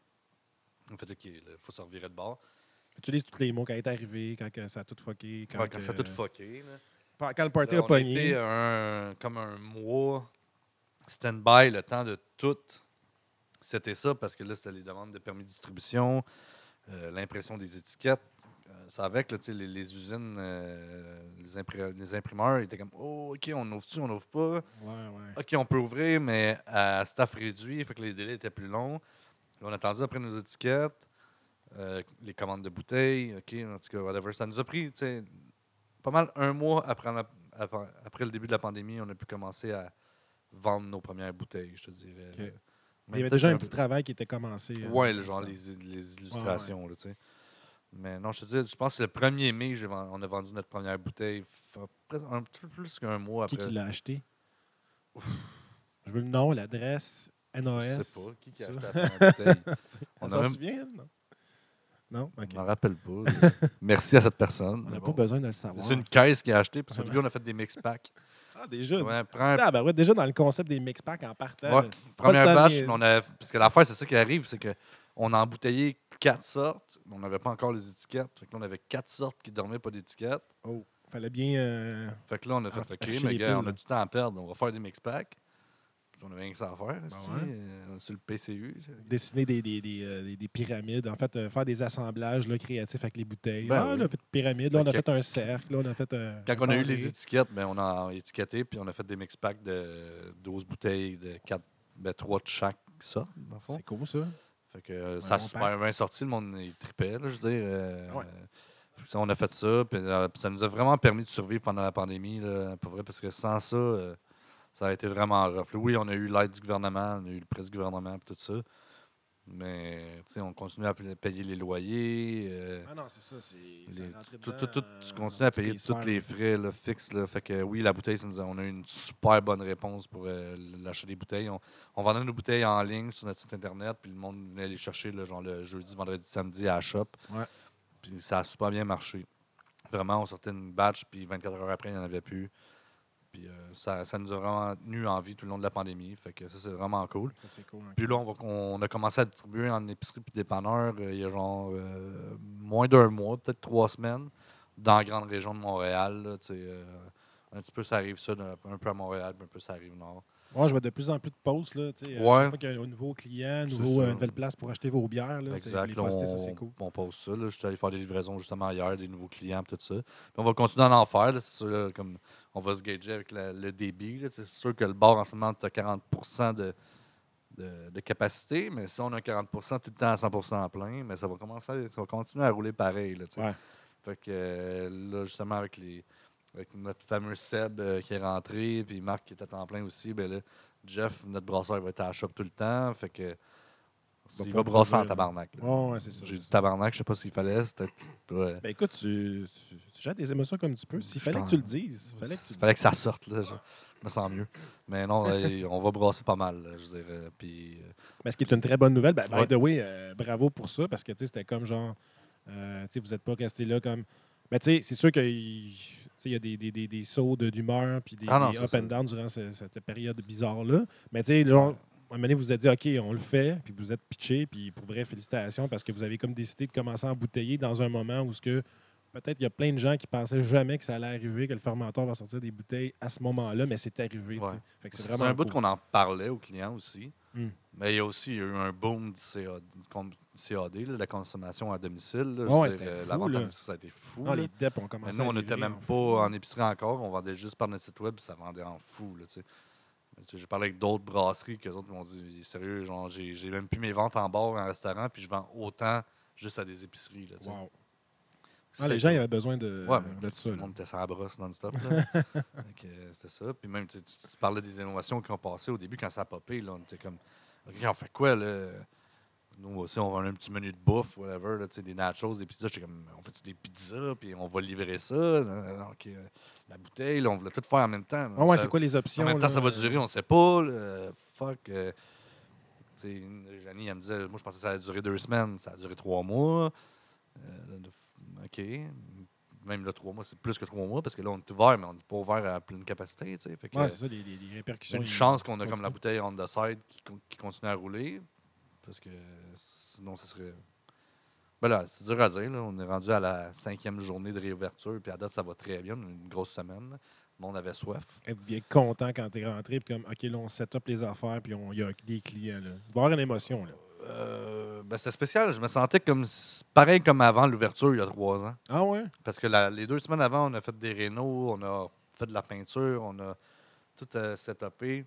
on fait il faut se revirer de bord. Tu utilises tous les mots quand elle est arrivé, quand que ça a tout fucké. Quand, Ouais, quand ça a tout fucké. là. Quand le party Là, a pogné. était un, comme un mois stand-by, le temps de tout. C'était ça, parce que là, c'était les demandes de permis de distribution, euh, l'impression des étiquettes. Euh, ça avec, là, les, les usines, euh, les, impri- les imprimeurs étaient comme Oh, OK, on ouvre-tu, on ouvre pas? Ouais, ouais. OK, on peut ouvrir, mais à staff réduit, fait que les délais étaient plus longs. Là, on a attendu après nos étiquettes, euh, les commandes de bouteilles, OK, en tout cas, whatever. Ça nous a pris, tu sais, pas mal un mois après, la- après, après le début de la pandémie, on a pu commencer à vendre nos premières bouteilles, je te dirais. Mais il y avait déjà un peu- petit travail qui était commencé. euh, dans le genre les, les illustrations, tu sais. Mais non, je te dis, je pense que le 1er mai, on a vendu notre première bouteille, un peu plus qu'un mois après. qui l'a acheté? Je veux le nom, l'adresse, NOS. Je sais pas. Qui, qui a acheté la première bouteille? On On s'en même- souvient? Non? Non? OK. Je m'en rappelle pas. Merci à cette personne. On n'a bon. pas besoin de le savoir. C'est une caisse qui a acheté, parce qu'au début, on a fait des mix packs. Ah, déjà? Ouais, prends un- Ah, ben ouais, déjà dans le concept des mix packs en partant. ouais, première batch, mais on a, parce que l'affaire, c'est ça qui arrive, c'est qu'on a embouteillé quatre sortes, mais on n'avait pas encore les étiquettes. Fait que là, on avait quatre sortes qui dormaient pas d'étiquettes. Oh, fallait bien. euh, Fait que là, on a fait, OK, mais gars, on a du temps à perdre, on va faire des mix packs. On avait rien que ça à faire, ouais? euh, sur le PCU. dessiner des, des, des, euh, des- des pyramides, en fait, euh, faire des assemblages là, créatifs avec les bouteilles. Ben ah, oui. on a fait une pyramide, là, on a Fait un cercle, là, on a fait un. Quand un on a eu les étiquettes, ben, on a étiqueté, puis on a fait des mix packs de 12 bouteilles, de 4, ben, 3 de chaque sorte, dans le fond. C'est cool, ça. Fait que euh, ça a super bien sorti, le monde il tripait, là, je veux dire. euh, Ouais. ça, on a fait ça, puis euh, ça nous a vraiment permis de survivre pendant la pandémie, là, pour vrai, parce que sans ça, euh, ça a été vraiment rough. Oui, on a eu l'aide du gouvernement, on a eu le prêt du gouvernement, tout ça, mais tu on continue à pa- payer les loyers. euh, Ah non, c'est ça. C'est, tout- tout- euh, tu continues à payer tous les frais là, fixes. Là. Fait que oui, la bouteille, ça nous a- on a eu une super bonne réponse pour euh, l'achat des bouteilles. On, on vendait nos bouteilles en ligne sur notre site internet, puis le monde venait les chercher genre le jeudi, vendredi, samedi à la shop. Ouais. Puis ça a super bien marché. Vraiment, on sortait une batch, puis 24 heures après, il n'y en avait plus. Puis euh, ça, ça nous a vraiment tenu en vie tout le long de la pandémie. Fait que ça, c'est vraiment cool. Ça, c'est cool. hein. Puis là, on, va- on a commencé à distribuer en épicerie puis dépanneur euh, il y a genre euh, moins d'un mois, peut-être trois semaines, dans la grande région de Montréal. là, un petit peu, ça arrive ça, un peu à Montréal, puis un peu, ça arrive nord. Ouais, je vois de plus en plus de posts. Là, sais, Ouais. Chaque fois qu'il y a un nouveau client, nouveau, euh, nouvelle place pour acheter vos bières. Là, exact. les Là, poster, ça, on, c'est cool. on pose ça. Là. Je suis allé faire des livraisons justement hier, des nouveaux clients, tout ça. Puis on va continuer à en faire. là, c'est sûr, là, comme on va se gager avec la- le débit. C'est sûr que le bar, en ce moment, tu as 40 de, de, de capacité, mais si on a 40% tout le temps à 100% en plein, mais ça va commencer, ça va continuer à rouler pareil. Là. Ouais. Fait que euh, là, justement, avec, les, avec notre fameux Seb euh, qui est rentré, puis Marc qui était en plein aussi, ben là, Jeff, notre brasseur, il va être à la shop tout le temps. Fait que Va il va brasser en tabarnak. là. Ouais, ouais, c'est ça. J'ai ça. tabarnak, je sais pas s'il fallait. C'était. Ouais. Ben écoute, tu, tu, tu jettes tes émotions comme tu peux. S'il fallait que tu le dises, fallait que tu Il fallait que ça sorte, là. Je, je me sens mieux. Mais non, on va brasser pas mal, là, je euh, Puis. euh, Mais ce qui est une très bonne nouvelle, ben, by Ouais. the way, euh, bravo pour ça, parce que tu sais, c'était comme genre, euh, tu sais, vous n'êtes pas resté là comme. Mais tu sais, c'est sûr qu'il tu sais, il y a des, des, des, des sauts de- d'humeur puis des, Ah non, des c'est up ça. and down durant ce- cette période bizarre-là. Mais tu sais, un moment donné, vous vous êtes dit, OK, on le fait, puis vous êtes pitché, puis pour vrai, félicitations, parce que vous avez comme décidé de commencer à embouteiller dans un moment où ce que peut-être il y a plein de gens qui pensaient jamais que ça allait arriver, que le fermenteur va sortir des bouteilles à ce moment-là, mais c'est arrivé. Ouais. C'est vraiment un bout qu'on en parlait aux clients aussi. Hmm. Mais il y a aussi il y a eu un boom du CAD, là, la consommation à domicile. là. Ouais, dire, fou, là. ça a été fou. Non, là. les DEP ont Mais commencé nous, à on n'était même pas fou. en épicerie encore. On vendait juste par notre site web, puis ça vendait en fou. Là, J'ai parlé avec d'autres brasseries que autres m'ont dit sérieux, genre j'ai j'ai même plus mes ventes en bar en restaurant, puis je vends autant juste à des épiceries. Là. Wow. Ça, Ah, les gens ils avaient besoin de, Ouais, de ça. Tout le là. monde était la brosse non-stop. euh, C'était ça. Puis même, tu, parlais des innovations qui ont passé au début quand ça a popé. Là, on était comme, OK, on fait quoi là? Nous aussi, on vend un petit menu de bouffe, whatever, là, des nachos, des pizzas. J'étais comme, on fait des pizzas, puis on va livrer ça. Euh, la bouteille, là, on voulait tout faire en même temps. Ah ouais, Ça- c'est quoi les options? Combien de temps là? ça va durer, on ne sait pas. là. fuck. euh, Janie, elle me disait, moi, je pensais que ça allait durer deux semaines. Ça a duré trois mois. Euh, OK. même là, trois mois, c'est plus que trois mois parce que là, on est ouvert, mais on n'est pas ouvert à pleine capacité. tu sais. Fait que, Ouais, c'est ça, les, les- les répercussions. une chance qu'on a comme la bouteille on the side qui, qui continue à rouler. Parce que sinon, ce serait. Ben là, c'est dur à dire. là. On est rendu à la cinquième journée de réouverture. Puis à date, ça va très bien. Une grosse semaine. Le monde avait soif. Bien content quand t'es rentré, puis comme, OK, là, on set up les affaires, puis on- il y a des clients, là. Il va y avoir une émotion, là. Euh, ben, c'était spécial. Je me sentais comme pareil comme avant l'ouverture il y a trois ans. Ah ouais? Parce que la- les deux semaines avant, on a fait des rénaux, on a fait de la peinture, on a tout euh, setupé.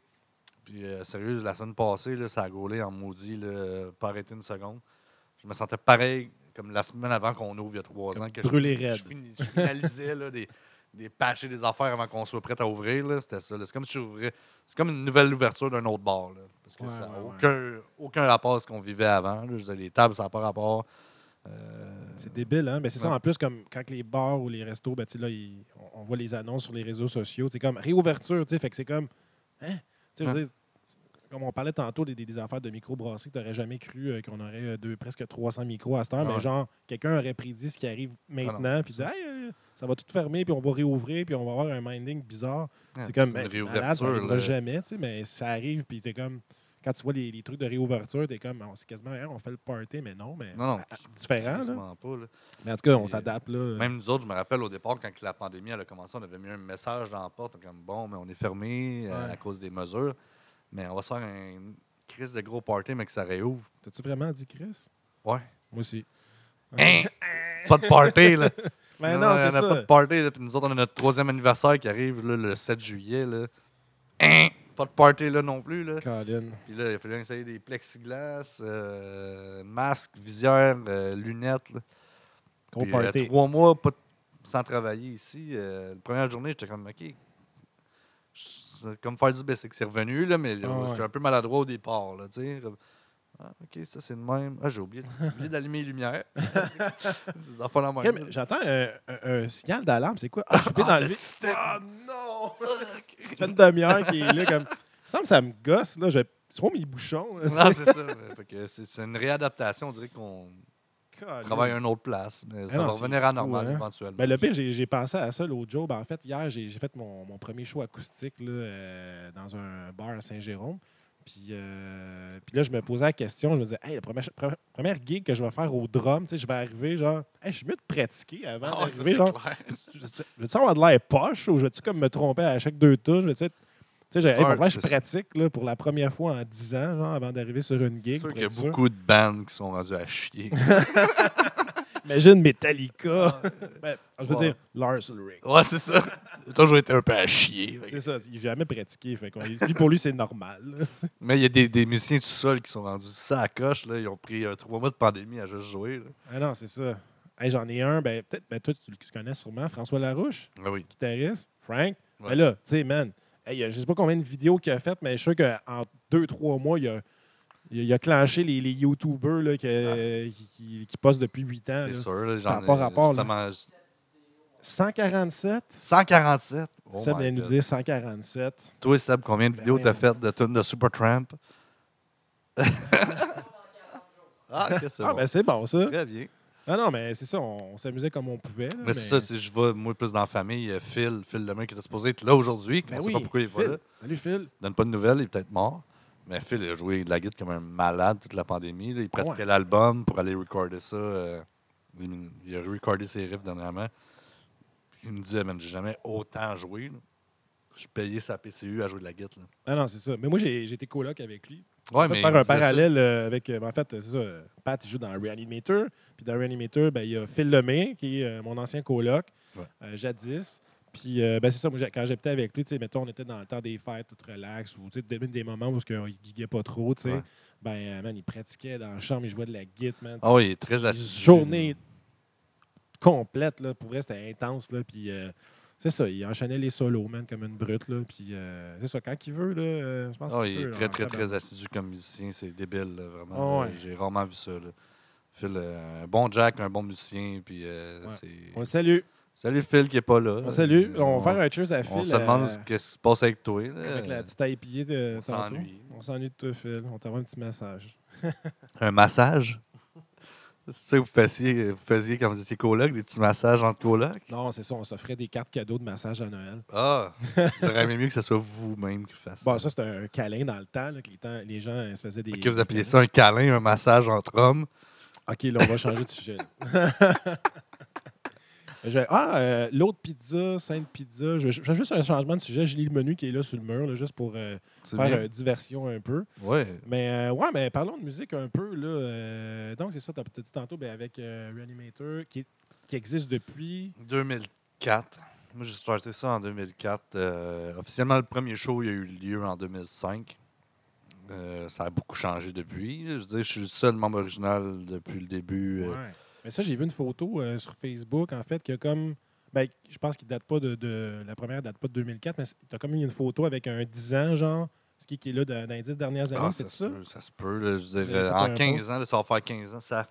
Puis, euh, sérieux, la semaine passée, là, ça a gaulé en maudit, là, pas arrêter une seconde. Je me sentais pareil comme la semaine avant qu'on ouvre il y a trois Comme ans. Que brûlé je, raide. je, fini- je finalisais là, des, des patchs et des affaires avant qu'on soit prêt à ouvrir. C'était ça. C'est comme si. C'est comme une nouvelle ouverture d'un autre bar. là. parce que Ouais, ça n'a ouais, ouais. aucun, aucun rapport à ce qu'on vivait avant. là. Je dire, les tables, ça n'a pas rapport. Euh, C'est débile, hein? Mais c'est ça, en plus, comme quand les bars ou les restos, ben, là, ils- on, on voit les annonces sur les réseaux sociaux. C'est comme réouverture, tu sais, fait que c'est comme. Hein? Comme on parlait tantôt des, affaires de microbrasserie, tu n'aurais jamais cru euh, qu'on aurait euh, presque 300 micros à cette heure, mais Ouais. genre, quelqu'un aurait prédit ce qui arrive maintenant, puis dit. Hey, euh, ça va tout fermer, puis on va réouvrir, puis on va avoir un minding bizarre. ouais, C'est comme, ben, réouverture. malade, ça arrivera là. jamais, tu sais, mais ça arrive, puis t'es comme. Quand tu vois les, les trucs de réouverture, t'es comme, on- c'est quasiment, Hein, on fait le party, mais non, mais Non, non. ah, différent. Là. quasiment pas, là. Mais en tout cas, on s'adapte. là. Même nous autres, je me rappelle au départ, quand la pandémie elle a commencé, on avait mis un message dans la porte, comme bon, mais on est fermé à cause des mesures. Mais on va se faire une crise de gros party, mais que ça réouvre. T'as-tu vraiment dit Chris? Ouais. Moi aussi. Hein? Pas de party, là. Mais Non, c'est en a ça. pas de party. Là. Puis nous autres, on a notre troisième anniversaire qui arrive là, le 7 juillet. Là. Hein? Pas de party là non plus. Là. Colin. Puis là, il a fallu essayer des plexiglas, euh, masques, visières, euh, lunettes. là. Gros Puis, euh, party. trois mois pas sans travailler ici. La première journée, j'étais comme, OK. Je- Comme faire du basic. C'est revenu, là, mais là, Ah ouais. j'étais un peu maladroit au départ. Là, ah, OK, ça, c'est le même. Ah, j'ai oublié, oublié d'allumer les lumières. la même. Mais J'entends un, un- un signal d'alarme. C'est quoi? Ah, je suis Ah, dans le système. Ah non! Ça fait une demi-heure qu'il est là comme. Il me semble que ça me gosse. Là. Je vais... Mes bouchons? là, Non, c'est ça. c'est, une réadaptation. On dirait qu'on. Travaille à une autre place. Mais ça non, va revenir à fou, normal hein? éventuellement. Ben, le pire, j'ai pensé à ça l'autre jour. Ben, en fait, hier, j'ai fait mon, mon premier show acoustique là, euh, dans un bar à Saint-Jérôme. Puis, euh, puis là, je me posais la question. Je me disais, hey, la première, première, gig que je vais faire au drum, tu sais, je vais arriver, genre, hey, je suis mieux de pratiquer avant Ah, ça, d'arriver. genre, je vais-tu avoir de l'air poche ou je vais-tu comme me tromper à chaque deux tours? Je vais-tu être- Tu sais, Sûr je c'est- pratique là, pour la première fois en 10 ans, genre, avant d'arriver sur une C'est gig. sûr pour qu'il y a sûr. beaucoup de bandes qui sont rendues à chier. Imagine Metallica. Ben, je veux Ouais. dire, Lars Ulrich. ouais, c'est ça. Il a toujours été un peu à chier. C'est ça, il n'a jamais pratiqué. Fait qu'on- lui, pour lui, c'est normal. là. Mais il y a des, des musiciens du sol qui sont rendus ça à coche. Là. Ils ont pris euh, trois mois de pandémie à juste jouer. là. Ah non, c'est ça. Hey, J'en ai un, ben, peut-être, ben, toi, tu le connais sûrement, François Larouche, Ah oui. guitariste. Frank. Ouais. Mais là, tu sais, man, hey, je sais pas combien de vidéos qu'il a faites, mais je suis sûr qu'en deux, trois mois, il a, il a, il a clenché les, les YouTubers là, que- Ah, qui, qui- qui postent depuis huit ans. C'est sûr. Ça a j'en pas ai rapport, là. justement, 147. 147. Oh Seb vient nous dire 147. Toi, Seb, combien de Ben vidéos t'as faites de tunes de Supertramp? ah, c'est Ah, bon. ben c'est bon, ça. Très bien. Ah non, mais c'est ça, on, on s'amusait comme on pouvait. là, Mais c'est ça, je vais, moi, plus dans la famille. euh, Phil, Phil Lemay, qui était supposé être là aujourd'hui. Ben on oui, sait pas pourquoi il est pas Phil. là. Salut Phil. Il donne pas de nouvelles, il est peut-être mort. Mais Phil il a joué de la guitare comme un malade toute la pandémie. là. Il pratiquait ouais. l'album pour aller recorder ça. euh, il, il a recordé ses riffs dernièrement. Il me disait, man, j'ai jamais autant joué. là. Je payais sa PCU à jouer de la guitare. là. Ah non, c'est ça. Mais moi, j'ai j'ai été coloc avec lui. Ouais, On mais faire il un ça. parallèle euh, avec. euh, en fait, c'est ça. Pat, il joue dans Reanimator. Puis dans Reanimator, ben, il y a Phil Lemay, qui est euh, mon ancien coloc, Ouais. euh, jadis. Puis, euh, ben, c'est ça. Moi, quand j'habitais avec lui, tu sais, mettons, on était dans le temps des fêtes, tout relax, ou tu sais, des, des moments où il ne giguait pas trop, tu sais. Ouais. Ben, man, il pratiquait dans la chambre, il jouait de la guitare, man. Ah il est très journée complète, là. Pour vrai, c'était intense, là. Puis, euh, c'est ça, il enchaînait les solos, man, comme une brute, là. Puis, euh, c'est ça, quand il veut, là, euh, je pense Ah, il est très, là, très, très assidu comme musicien. C'est débile, là, vraiment. Ah ouais. J'ai rarement vu ça. Là. Phil, euh, un bon Jack, un bon musicien. Puis, euh, Ouais. On le salue. Salut Phil qui est pas là. On salue. On va faire un cheers à Phil. On se demande ce qui se passe avec toi. là. avec la petite IPA de on s'ennuie. On s'ennuie de toi, Phil. On t'envoie un petit message. Un massage? C'est ça que vous faisiez, vous faisiez quand vous étiez coloc, des petits massages entre colocs? Non, c'est ça, on s'offrait des cartes cadeaux de massage à Noël. Ah! J'aurais aimé mieux que ce soit vous-même qui fasse Bon, ça, c'était un câlin dans le temps, là, que les, temps- les gens euh, se faisaient des. Ok, vous câlins. ça un câlin, un massage entre hommes. OK, là, on va changer de sujet. Je- ah, euh, l'autre pizza, Sainte Pizza. Je, je fais juste un changement de sujet. Je lis le menu qui est là sur le mur, là, juste pour euh, faire euh, diversion un peu. Ouais. Mais ouais, mais parlons de musique un peu. Là, donc, c'est ça, tu as dit tantôt ben, avec Reanimator, qui, qui existe depuis. 2004. Moi, j'ai starté ça en 2004. Euh, officiellement, le premier show il a eu lieu en 2005. Euh, ça a beaucoup changé depuis. Je veux dire, je suis le seul membre original depuis le début. Ouais. Mais ça, j'ai vu une photo euh, sur Facebook, en fait, qui a comme. Ben, je pense qu'il date pas de, de- La première date pas de 2004, mais tu as comme mis une photo avec un 10 ans, genre. Ce qui qui est là de- dans les 10 dernières années, Ah, c'est ça, ça? se peut, ça se peut. là, je fait en un 15 ans, là, ça va faire 15 ans. Ça,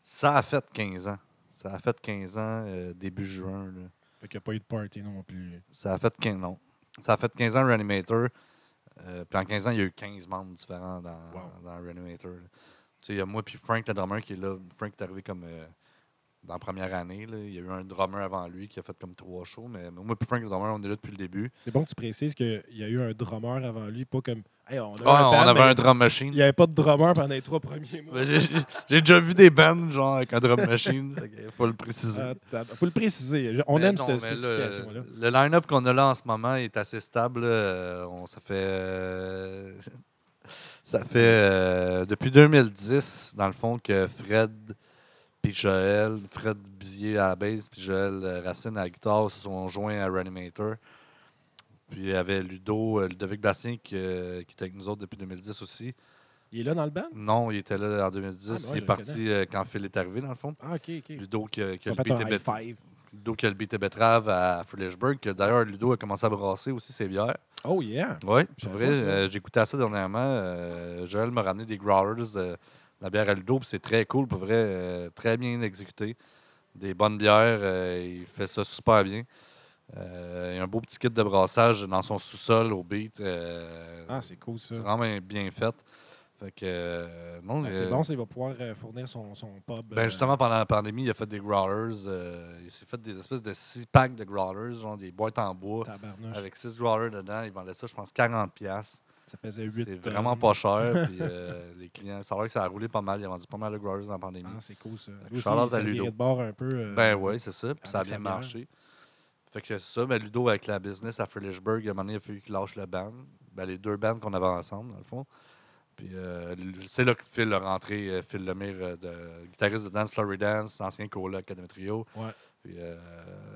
ça a fait 15 ans. Ça a fait 15 ans, euh, début juin. là. Fait qu'il n'y a pas eu de party non plus. Ça a fait 15 non. Ça a fait 15 ans Reanimator. Euh, puis en 15 ans, il y a eu 15 membres différents dans, Wow. dans Reanimator. là. Tu sais, il y a moi puis Frank, le drummer, qui est là. Frank est arrivé comme euh, dans la première année. là. Il y a eu un drummer avant lui qui a fait comme trois shows. Mais moi puis Frank, le drummer, on est là depuis le début. C'est bon que tu précises qu'il y a eu un drummer avant lui, pas comme. Hey, on, a Ah, un on avait un drum machine. Il n'y avait pas de drummer pendant les trois premiers mois. J'ai déjà vu des bands genre avec un drum machine. Il faut le préciser. Il faut le préciser. On Mais aime non, cette le- spécification-là. Le, line-up qu'on a là en ce moment est assez stable. Euh, on, ça fait. euh, ça fait euh, depuis 2010, dans le fond, que Fred puis Joël, Fred Bizier à la base, puis Joël euh, Racine à la guitare se sont joints à Reanimator. Puis il y avait Ludo, euh, Ludovic Bastien qui, euh, qui était avec nous autres depuis 2010 aussi. Il est là dans le band? Non, il était là en 2010. Ah, il est parti euh, quand Phil est arrivé, dans le fond. Ah, OK, OK. Ludo qui, a- qui le. Ludo qui a le beat Bettrave à Frillishburg. que D'ailleurs, Ludo a commencé à brasser aussi ses bières. Oh, yeah. Oui, vrai. euh, J'ai écouté à ça dernièrement. Euh, Joël m'a ramené des growlers de, la bière à Ludo. C'est très cool, pour vrai. euh, très bien exécuté. Des bonnes bières. il fait ça super bien. Euh, il y a un beau petit kit de brassage dans son sous-sol au beat. euh, Ah, c'est cool, ça. c'est vraiment bien fait. Fait que, euh, non, Ben, c'est euh, bon, ça, il va pouvoir euh, fournir son, son pub. ben justement, pendant la pandémie, il a fait des growlers. il s'est fait des espèces de six packs de growlers, genre des boîtes en bois, tabarnouche. avec six growlers dedans. Il vendait ça, je pense, 40$. piastres. Ça pesait 8 C'est vraiment pas cher. puis, euh, les clients, ça a l'air que ça a roulé pas mal. Il a vendu pas mal de growlers dans la pandémie. Ah, c'est cool, ça. Lui aussi, à Ludo. de bord un peu. euh, ben oui, c'est ça. Puis ça a bien bière. marché. Fait que ça. Ben, Ludo, avec la business à Frillishburg, à un moment donné, il a fallu qu'il lâche le band. Ben, les deux bands qu'on avait ensemble, dans le fond. Puis euh, c'est là que Phil a rentré, euh, Phil Lemire, euh, de, guitariste de Dance Story Dance, ancien coloc à Demetrio. Ouais. Puis, euh,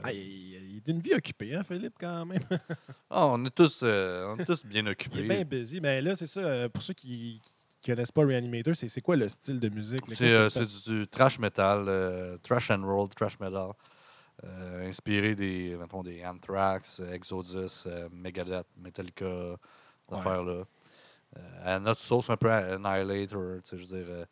Ah, il, il est une vie occupée, hein, Philippe, quand même. ah, on, est tous, euh, on est tous bien il occupés. est bien busy. Mais là, c'est ça, pour ceux qui ne connaissent pas Reanimator, c'est quoi le style de musique? là? C'est du, du trash metal, trash and roll, trash metal. inspiré des, mettons, des Anthrax, Exodus, Megadeth, Metallica, Ouais. affaire-là. Euh, à notre sauce, un peu à Annihilator, tu sais, je veux dire. euh,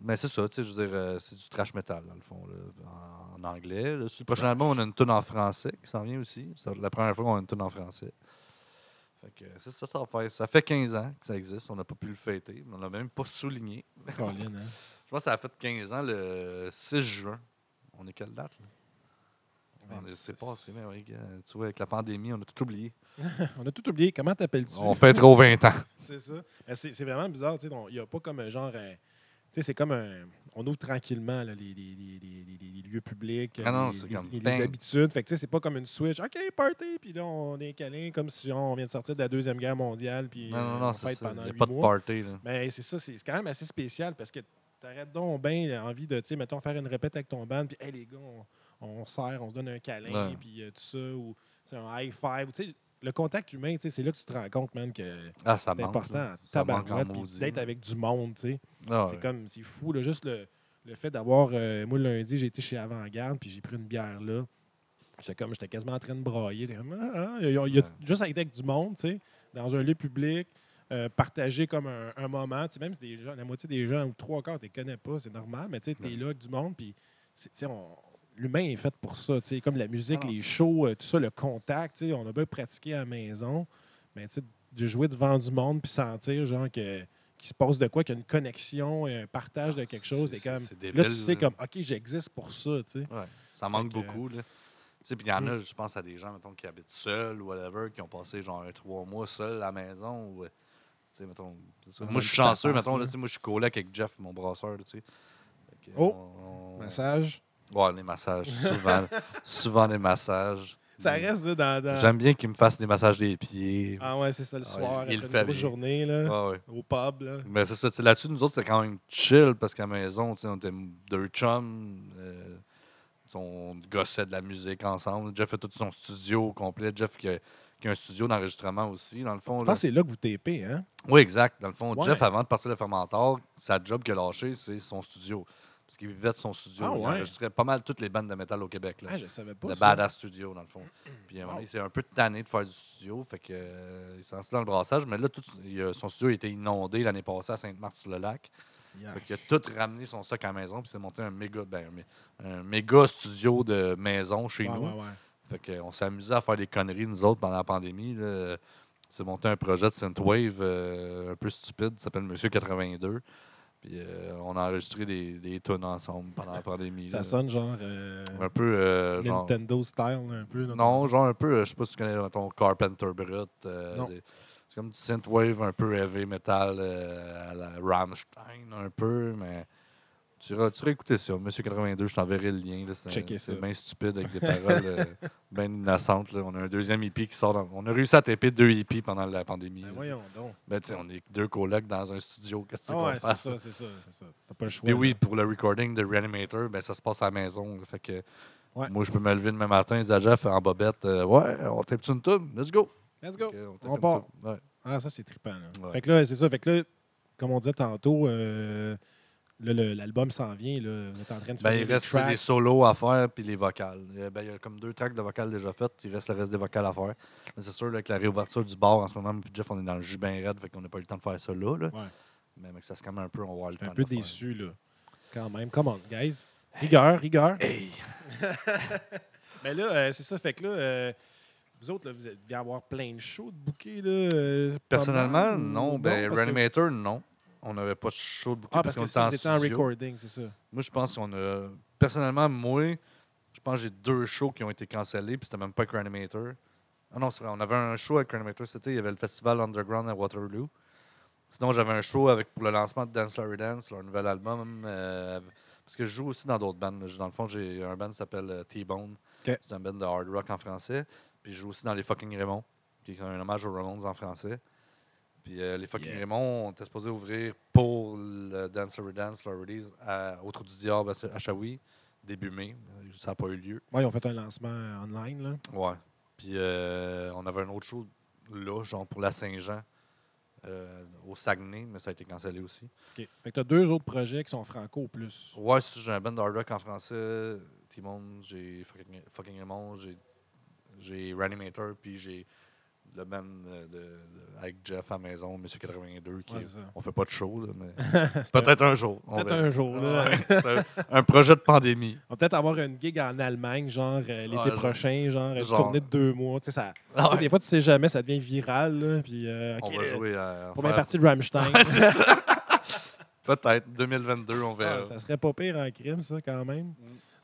mais c'est ça, tu sais, je veux dire, euh, c'est du trash metal, dans le fond, là, en, anglais. Là. Sur le prochain album, on a une tune en français qui s'en vient aussi. C'est la première fois qu'on a une tune en français. Fait que c'est ça, ça faire. Ça fait 15 ans que ça existe. On n'a pas pu le fêter. On n'a même pas souligné. Hein? Je pense que ça a fait 15 ans le 6 juin. On est quelle date? Là? On est- C'est 26. passé, mais oui, tu vois, avec la pandémie, on a tout oublié. On a tout oublié. Comment t'appelles-tu? On fait trop 20 ans. C'est ça. Mais C'est c'est vraiment bizarre. tu sais, on- Il n'y a pas comme un genre. euh, tu sais, c'est comme un. On ouvre tranquillement là, les, les- les- les- les- les lieux publics, Ah non, les, habitudes. Fait que tu sais, c'est pas comme une switch. OK, party, puis là, on est câlin, comme si genre, on vient de sortir de la Deuxième Guerre mondiale, puis Non, euh, non, on non, c'est fête ça. pendant Il n'y a huit pas de party. Là. Mais c'est ça, c'est c'est quand même assez spécial parce que t'arrêtes donc bien envie de, tu sais, mettons, faire une répète avec ton band, puis, hey, les gars, on, on serre, on se donne un câlin, puis euh, tout ça, ou un high five. Tu sais, le contact humain, c'est là que tu te rends compte, man, que Ah, c'est important. tabarouette, puis D'être avec du monde, tu sais. Ah, C'est ouais. comme, c'est fou, là, juste le, le fait d'avoir. euh, moi, lundi, j'ai été chez Avant-Garde, puis j'ai pris une bière là. J'étais comme, j'étais quasiment en train de brailler. Comme, ah. Il y a, il y a- Ouais. juste être avec du monde, tu sais, dans un lieu public, euh, partager comme un, un moment. Tu sais, même si des gens, la moitié des gens ou trois quarts, tu les connais pas, c'est normal, mais tu sais, Ouais. es là avec du monde, puis c'est- tu sais, on- l'humain est fait pour ça, comme la musique, Ah non, les shows, euh, tout ça, le contact, on a bien pratiqué à la maison, mais de jouer devant du monde puis sentir, genre, que, qu'il se passe de quoi, qu'il y a une connexion, un partage de quelque chose. C'est- t'es comme, débile, là, tu sais, comme, OK, j'existe pour ça. Ouais, ça manque que- Mm. beaucoup. Là. Puis il y en a, je pense à des gens mettons, qui habitent seuls ou whatever, qui ont passé genre un trois mois seuls à la maison. Ou, euh, mettons, Moi, je suis chanceux, mettons, là, moi, je suis coloc avec Jeff, mon brasseur. là, que, Oh, on- on- Massage. Ouais, les massages, souvent. souvent les massages. Ça reste là, dans. dans- J'aime bien qu'il me fasse des massages des pieds. Ah ouais, c'est ça, le Ouais, soir, il après le une fait grosse journée, là, Ouais, ouais. au pub, là. Ben, c'est ça. tu sais, Là-dessus, nous autres, c'était quand même chill parce qu'à la maison, tu sais, on était deux chums. euh, on gossait de la musique ensemble. Jeff fait tout son studio au complet. Jeff qui a, qui a un studio d'enregistrement aussi, dans le fond. Je là. pense que c'est là que vous tapez, hein? Oui, exact. Dans le fond, Ouais. Jeff, avant de partir le fermentor, sa job qu'il a lâché, c'est son studio. Parce qu'il vivait de son studio. Ah Il ouais? enregistrait pas mal toutes les bandes de métal au Québec. Là. Ah, je savais pas le ça. Badass Studio, dans le fond. Puis Wow. donné, c'est un peu tanné de faire du studio. Fait que euh, il s'est lancé dans le brassage. Mais là, tout, il son studio a été inondé l'année passée à Sainte-Marthe-sur-le-Lac. Yeah. Fait qu'il a tout ramené son stock à la maison. Puis s'est monté un méga, ben, un mé- un méga studio de maison chez Ouais, nous. ouais. Fait qu'on s'est amusé à faire des conneries, nous autres, pendant la pandémie. là. C'est monté un projet de synthwave euh, un peu stupide, ça s'appelle Monsieur 82. Puis euh, on a enregistré des, des tunes ensemble pendant la pandémie. Ça là. sonne genre, euh, Un peu euh, genre. Nintendo style, un peu. là. Non, genre un peu, je sais pas si tu connais ton Carpenter Brut. des- C'est comme du synthwave un peu heavy metal à la Rammstein un peu, mais tu iras, tu iras écouter ça. Monsieur 82, je t'enverrai le lien. C'est bien stupide avec des paroles euh, bien innocentes. là. On a un deuxième EP qui sort. dans- On a réussi à taper deux EP pendant la pandémie. Ben voyons donc. Ben, tu sais, on est deux colocs dans un studio. Qu'est-ce que Ah ouais, c'est ça, c'est ça, c'est ça. T'as pas le choix. Puis oui, pour le recording de Reanimator, ben, ça se passe à la maison. là. Fait que Ouais. moi, je peux me lever demain matin et dire à Jeff en bobette euh, Ouais, on tape une tune, let's go. Let's go. Tape On une part. Ouais. Ah, ça, c'est trippant. Là. Fait que là, c'est ça. Fait que là, comme on disait tantôt, euh, là, l'album s'en vient. Là. Vous êtes en train de Ben, faire il reste les solos à faire puis les vocales. Euh, ben, il y a comme deux tracks de vocales déjà faites. Il reste le reste des vocales à faire. Mais c'est sûr, là, avec la réouverture du bar en ce moment, puis Jeff, on est dans le jus bien raide, fait qu'on n'a pas eu le temps de faire ça là. là. Ouais. Mais mec, ça se calme un peu, on va avoir le Je suis temps un peu de le faire. déçu, là. Quand même. Come on, guys. Rigueur, rigueur. Hey! Mais là, euh, c'est ça. Fait que là, euh, vous autres, là, vous deviez avoir plein de shows de bouquets, là. euh, Personnellement, ou non. Ben, que- Reanimator, non. On n'avait pas de show de bouquet Ah, parce, qu'on était en recording, c'est ça. Moi, je pense qu'on a. Personnellement, moi, je pense que j'ai deux shows qui ont été cancellés, puis c'était même pas avec Reanimator. Ah non, c'est vrai, on avait un show avec Reanimator, c'était, il y avait le festival Underground à Waterloo. Sinon, j'avais un show avec, pour le lancement de Dance Larry Dance, leur nouvel album. euh, parce que je joue aussi dans d'autres bands. Dans le fond, j'ai un band qui s'appelle euh, T-Bone. C'est un band de hard rock en français. Puis je joue aussi dans Les Fucking Raymond, qui est un hommage aux Ramones en français. Puis euh, Les Fucking Yeah. Raymond, on était supposé ouvrir pour le Dance Larry Dance, leur release, à, au Trou du Diable à Shawi, début mai. Ça n'a pas eu lieu. Ouais, ils ont fait un lancement online, là. Ouais. Puis euh, on avait un autre show là, genre pour la Saint-Jean, euh, au Saguenay, mais ça a été cancellé aussi. OK. Fait que t'as deux autres projets qui sont franco au plus. Ouais, si j'ai un band hard rock en français, Timon, j'ai Fucking, Fucking Raymond, j'ai, j'ai Reanimator, puis j'ai le band de, de- avec Jeff à maison, Monsieur 82, qui Ouais, est- on fait pas de show, là, mais peut-être un jour. Peut-être verra. un jour, là. Ouais, c'est un, projet de pandémie. On va peut-être avoir une gig en Allemagne, genre euh, l'été Ouais, genre- prochain, genre, une tournée de deux mois. Tu sais, ça, Ah tu sais, ouais. Des fois, tu sais jamais, ça devient viral. Là, puis, euh, on va euh, jouer à. Première faire- partie de Rammstein. Peut-être, 2022, on verra. Ah, ça serait pas pire en crime, ça, quand même.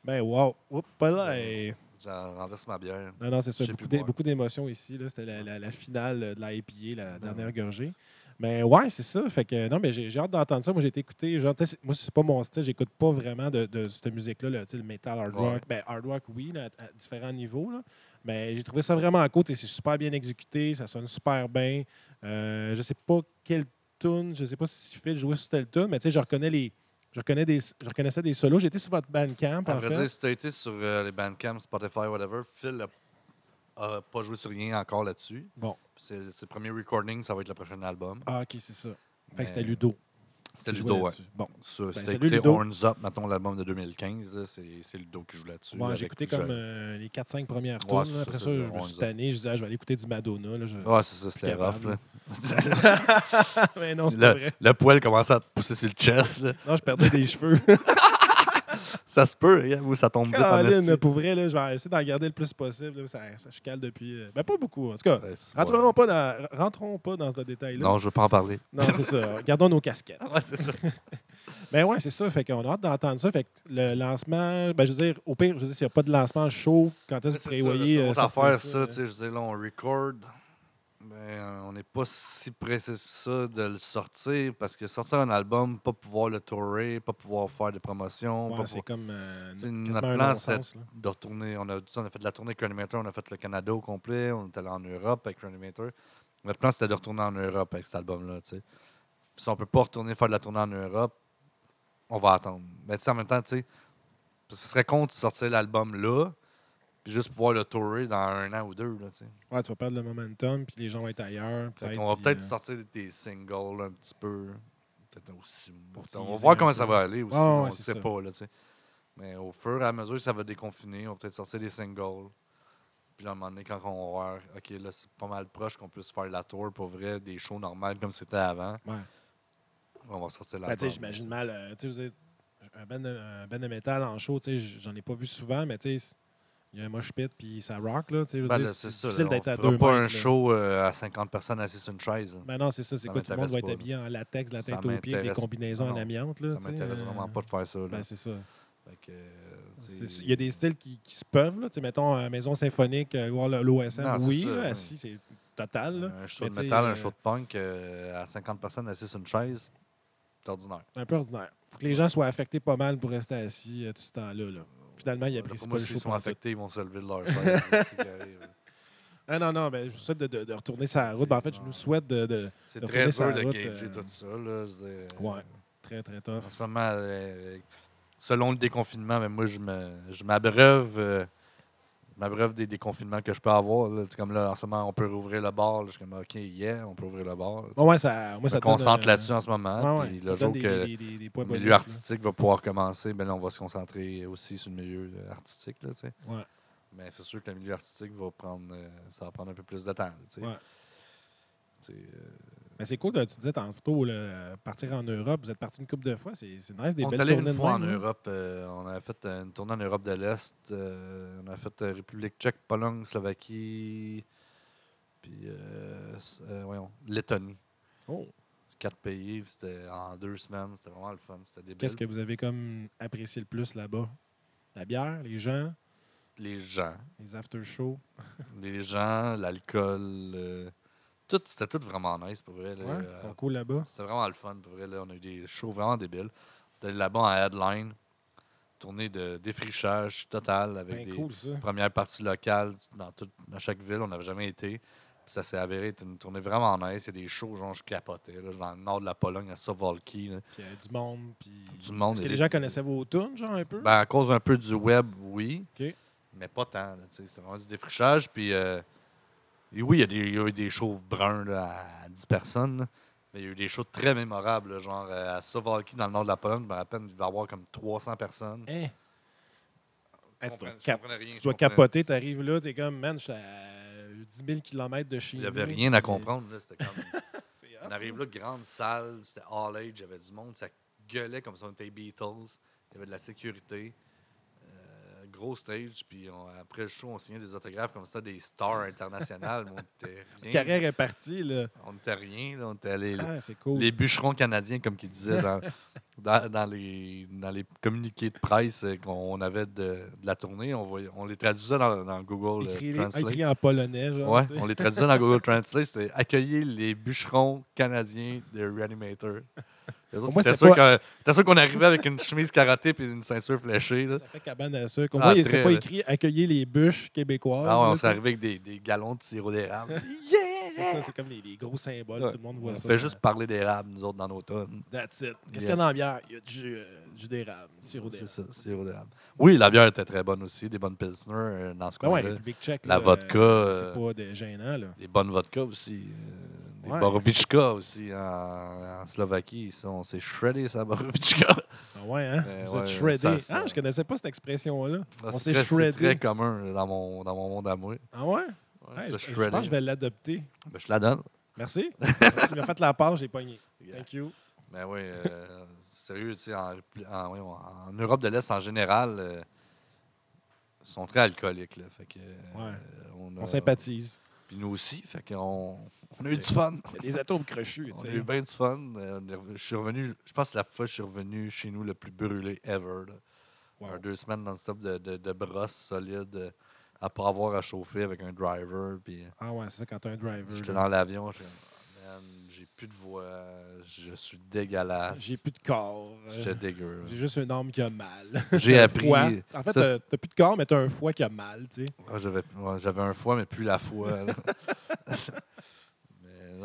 Ben, wow. Oups, pas là. Et- J'en renverse ma bière. Non, non, c'est ça. J'ai Beaucoup, beaucoup d'émotions ici. C'était la, la- la finale de la IPA, la dernière gorgée. Mais ouais, c'est ça. Fait que non, mais j'ai hâte d'entendre ça. Moi, j'ai été écouté. Genre, moi, c'est pas mon style. J'écoute pas vraiment de, de cette musique-là, sais, le metal, hard Ouais. rock. Ben, hard rock, oui, là, à, à différents niveaux. là. Mais j'ai trouvé ça vraiment cool. Tu sais, C'est super bien exécuté. Ça sonne super bien. Euh, je sais pas quelle tune. Je sais pas si Phil jouait sur telle tune, mais tu sais, je reconnais les. Je, reconnais des, je reconnaissais des solos. J'étais sur votre Bandcamp, en fait. dire, si tu as été sur euh, les Bandcamp, Spotify, whatever, Phil n'a pas joué sur rien encore là-dessus. Bon. C'est c'est le premier recording, ça va être le prochain album. Ah, OK, c'est ça. Fait que c'était Ludo. C'est jouait Ludo, ouais. Bon. Ça, si Ben, t'as salut, écouté Ludo. Horns Up, mettons l'album de 2015, là, c'est c'est Ludo qui joue là-dessus. Ouais, j'ai écouté comme euh, les 4-5 premières Ouais, là. Après ça, je le me suis tanné. Je disais, ah, je vais aller écouter du Madonna. Là, je- Ouais, c'est ça, c'était rough. capable. Là. Mais non, c'est pas Le, vrai. le poil commençait à te pousser sur le chest. Là. Non, je perdais des cheveux. ça se peut, hein, ou ça tombe vite en Caroline, esti. pour vrai, là, je vais essayer d'en garder le plus possible. là. ça, ça chicale depuis. euh, Ben, pas beaucoup. En tout cas, Ouais, pas, dans, rentrons pas dans ce détail-là. Non, je veux pas en parler. Non, c'est ça. Gardons nos casquettes. Ouais, c'est ça. Ben ouais, c'est ça. Fait qu'on a hâte d'entendre ça. Fait que le lancement, ben je veux dire, au pire, je veux dire, s'il n'y a pas de lancement chaud, quand est-ce que vous C'est ça, là, prévoyez c'est euh, sortir affaire, ça, ça, là? tu sais, je veux dire, là, on record. Euh, on n'est pas si pressé que ça de le sortir parce que sortir un album, pas pouvoir le tourer, pas pouvoir faire des promotions, Ouais, c'est comme euh, notre plan, là. de retourner. On a, on a fait de la tournée avec Reanimator, on a fait le Canada au complet, on est allé en Europe avec Reanimator. Notre plan, c'était de retourner en Europe avec cet album-là. Si on peut pas retourner faire de la tournée en Europe, on va attendre. Mais tu sais, en même temps, ce serait con de sortir l'album là, puis juste pouvoir le tourer dans un an ou deux. Là. Ouais, tu vas perdre le momentum, puis les gens vont être ailleurs. On va peut-être euh, sortir des singles un petit peu. Peut-être aussi. On va voir comment peu. ça va aller aussi. On ne sait ça. pas. Là. Mais au fur et à mesure que ça va déconfiner, on va peut-être sortir des singles. Puis là, à un moment donné, quand on va voir, OK, là, c'est pas mal proche qu'on puisse faire la tour pour vrai, des shows normales comme c'était avant, Ouais. on va sortir Ben, la tu sais, j'imagine mal. euh, un band de, un band de métal en show, tu sais, j- j'en ai pas vu souvent, mais tu sais, il y a un mosh pit, puis ça rock, là. Ben, là, c'est ça. difficile d'être à deux pas un mètres, show euh, à 50 personnes assises sur une chaise. Ben non, c'est ça. C'est Ça quoi? Tout le monde va être habillé en latex, la Ça tête aux pieds, avec des combinaisons non, en amiante. Là, Ça m'intéresse euh, vraiment pas de faire ça. là. Ben, c'est ça. Euh, C'est- c'est- Il y a des styles qui, qui se peuvent. Là. Tu sais, Mettons, Maison Symphonique, euh, voir l'OSM, oui. ça, là, assis, c'est total. là. Un show Mais de métal, euh, un show de punk euh, à 50 personnes assises sur une chaise, c'est ordinaire. Un peu ordinaire. faut que les gens soient affectés pas mal pour rester assis euh, tout ce temps-là. là. Finalement, il pour pas moi, s'ils sont affectés, ils vont se lever de leur. Ah non, non, ben, je vous souhaite de, de- de retourner la route. Ben, en fait, je nous souhaite de, de- C'est très dur de gager euh, tout ça. Là, euh, Ouais. très, très tough. En ce moment, euh, selon le déconfinement, mais moi, je me, je m'abreuve, euh, je m'abreuve des déconfinements que je peux avoir. là. Comme là, en ce moment, on peut rouvrir le bar. là. Je suis comme, OK, yeah, on peut ouvrir le bar. là. Ouais, ouais, ça, moi, Je ça me concentre euh, là-dessus en ce moment. ouais, puis le jour que des, des, des, des le milieu artistique va pouvoir commencer, ben là, on va se concentrer aussi sur le milieu artistique. Là, tu sais. Ouais. Mais c'est sûr que le milieu artistique va prendre, euh, ça va prendre un peu plus de temps. là, tu sais. Ouais. Tu sais, euh, Mais c'est cool, tu disais tantôt, là, partir en Europe. Vous êtes parti une couple de fois. C'est nice, des on est belles allé tournées une de fois en hein? Europe. euh, on a fait euh, une tournée en Europe de l'Est. euh, on a fait euh, République tchèque, Pologne, Slovaquie, puis euh, euh, voyons, Lettonie. Oh. Quatre pays. C'était en deux semaines. C'était vraiment le fun. C'était. Qu'est-ce que vous avez comme apprécié le plus là-bas? La bière, les gens, Les gens. les after-shows. Les gens, l'alcool. Tout, c'était tout vraiment nice pour vrai. là. Ouais, Euh, cool là-bas. C'était vraiment le fun pour vrai. Là. On a eu des shows vraiment débiles. On est allé là-bas en headline. Tournée de défrichage total avec Ben des cool, premières parties locales dans, chaque ville. On n'avait jamais été. Puis ça s'est avéré être une tournée vraiment nice. Il y a des shows, genre, je capotais. Là, dans le nord de la Pologne, à Sovalki. Puis euh, du monde. Puis... Du monde. Est-ce il que y les des- gens connaissaient vos tunes, genre, un peu? Ben, à cause un peu du web, oui. OK. Mais pas tant. C'est vraiment du défrichage. Puis, euh, et oui, il y, a des- il y a eu des shows bruns là, à 10 personnes. là. Mais il y a eu des shows très mémorables. là, genre euh, à Sovalki, dans le nord de la Pologne, je me rappelle, il devait y avoir comme 300 personnes. Hein? Hey, tu dois, je cap- comprenais rien, tu dois capoter, t'arrives là, t'es comme, man, je suis à 10 000 km de chez Il n'y avait rien à comprendre. là, C'était comme. On arrive là, grande salle, c'était all age, il y avait du monde, ça gueulait comme si on était Beatles, il y avait de la sécurité, gros stage, puis on- après le show, on signait des autographes comme ça, des stars internationales, mais on était rien. carrière est partie, là. On était rien, là, on était les, Ah, cool. les bûcherons canadiens, comme qu'ils disaient dans, dans, dans les, dans les communiqués de presse qu'on avait de, de la tournée, on, voyait, on les traduisait dans, dans Google euh, écrit, Translate. écrit en polonais, genre. Ouais, on les traduisait dans Google Translate. C'était accueillir les bûcherons canadiens de Reanimator. C'était sûr qu'on c'était sûr qu'on arrivait avec une chemise karaté et une ceinture fléchée. Là. Ça fait cabane à sucre. Au Ah, moins, il s'est pas écrit accueillir les bûches québécoises. Ah ouais, on s'est arrivé avec des, des galons de sirop d'érable. C'est ça, c'est comme les, les gros symboles. Ouais. Tout le monde voit on ça. fait juste parler d'érable, nous autres, dans nos tonnes. That's it. Qu'est-ce Yeah. qu'il y a dans la bière? Il y a du jus, euh, du d'érable, sirop C'est d'érable. ça, sirop d'érable. Oui, la bière était très bonne aussi, des bonnes pilsners euh, dans ce Ben ouais, coin-là. La là, vodka, euh, euh, C'est pas de gênant, là. Des bonnes vodkas aussi. euh, des Ouais. Borovichka aussi en, en Slovaquie. Ça, on s'est shreddé, ça, Borovichka. Ah ouais, hein? Euh, Vous êtes shreddé. ça, ça- Ah, je connaissais pas cette expression-là. Ah, On c'est s'est très- C'est très shreddé. commun dans mon, dans mon monde à moi. Ah ouais? Ouais, je, je pense que je vais l'adopter. Ben, je te la donne. Merci. tu m'as fait la part, j'ai pogné. Thank you. Ben oui, euh, sérieux, tu sais, en, en- Europe de l'Est en général, euh, ils sont très alcooliques. Là, fait que, euh, Ouais. on, On sympathise. Puis nous aussi, fait qu'on on a eu du fun. Il y a des atomes crochus, On a eu bien du fun. Euh, Je suis revenu, je pense que la fois que je suis revenu chez nous le plus brûlé ever. là. Wow. Un deux semaines non-stop de, de, de brosse solide à pas avoir à chauffer avec un driver. Puis euh, Ah ouais, c'est ça quand t'as un driver. j'étais dans l'avion, j'étais Man, j'ai plus de voix, je suis dégueulasse. J'ai plus de corps. J'étais dégueu. J'ai juste une âme qui a mal. J'ai appris. foie. En fait, t'as plus de corps, mais t'as un foie qui a mal, tu sais. Ah, J'avais ouais, j'avais un foie, mais plus la foi.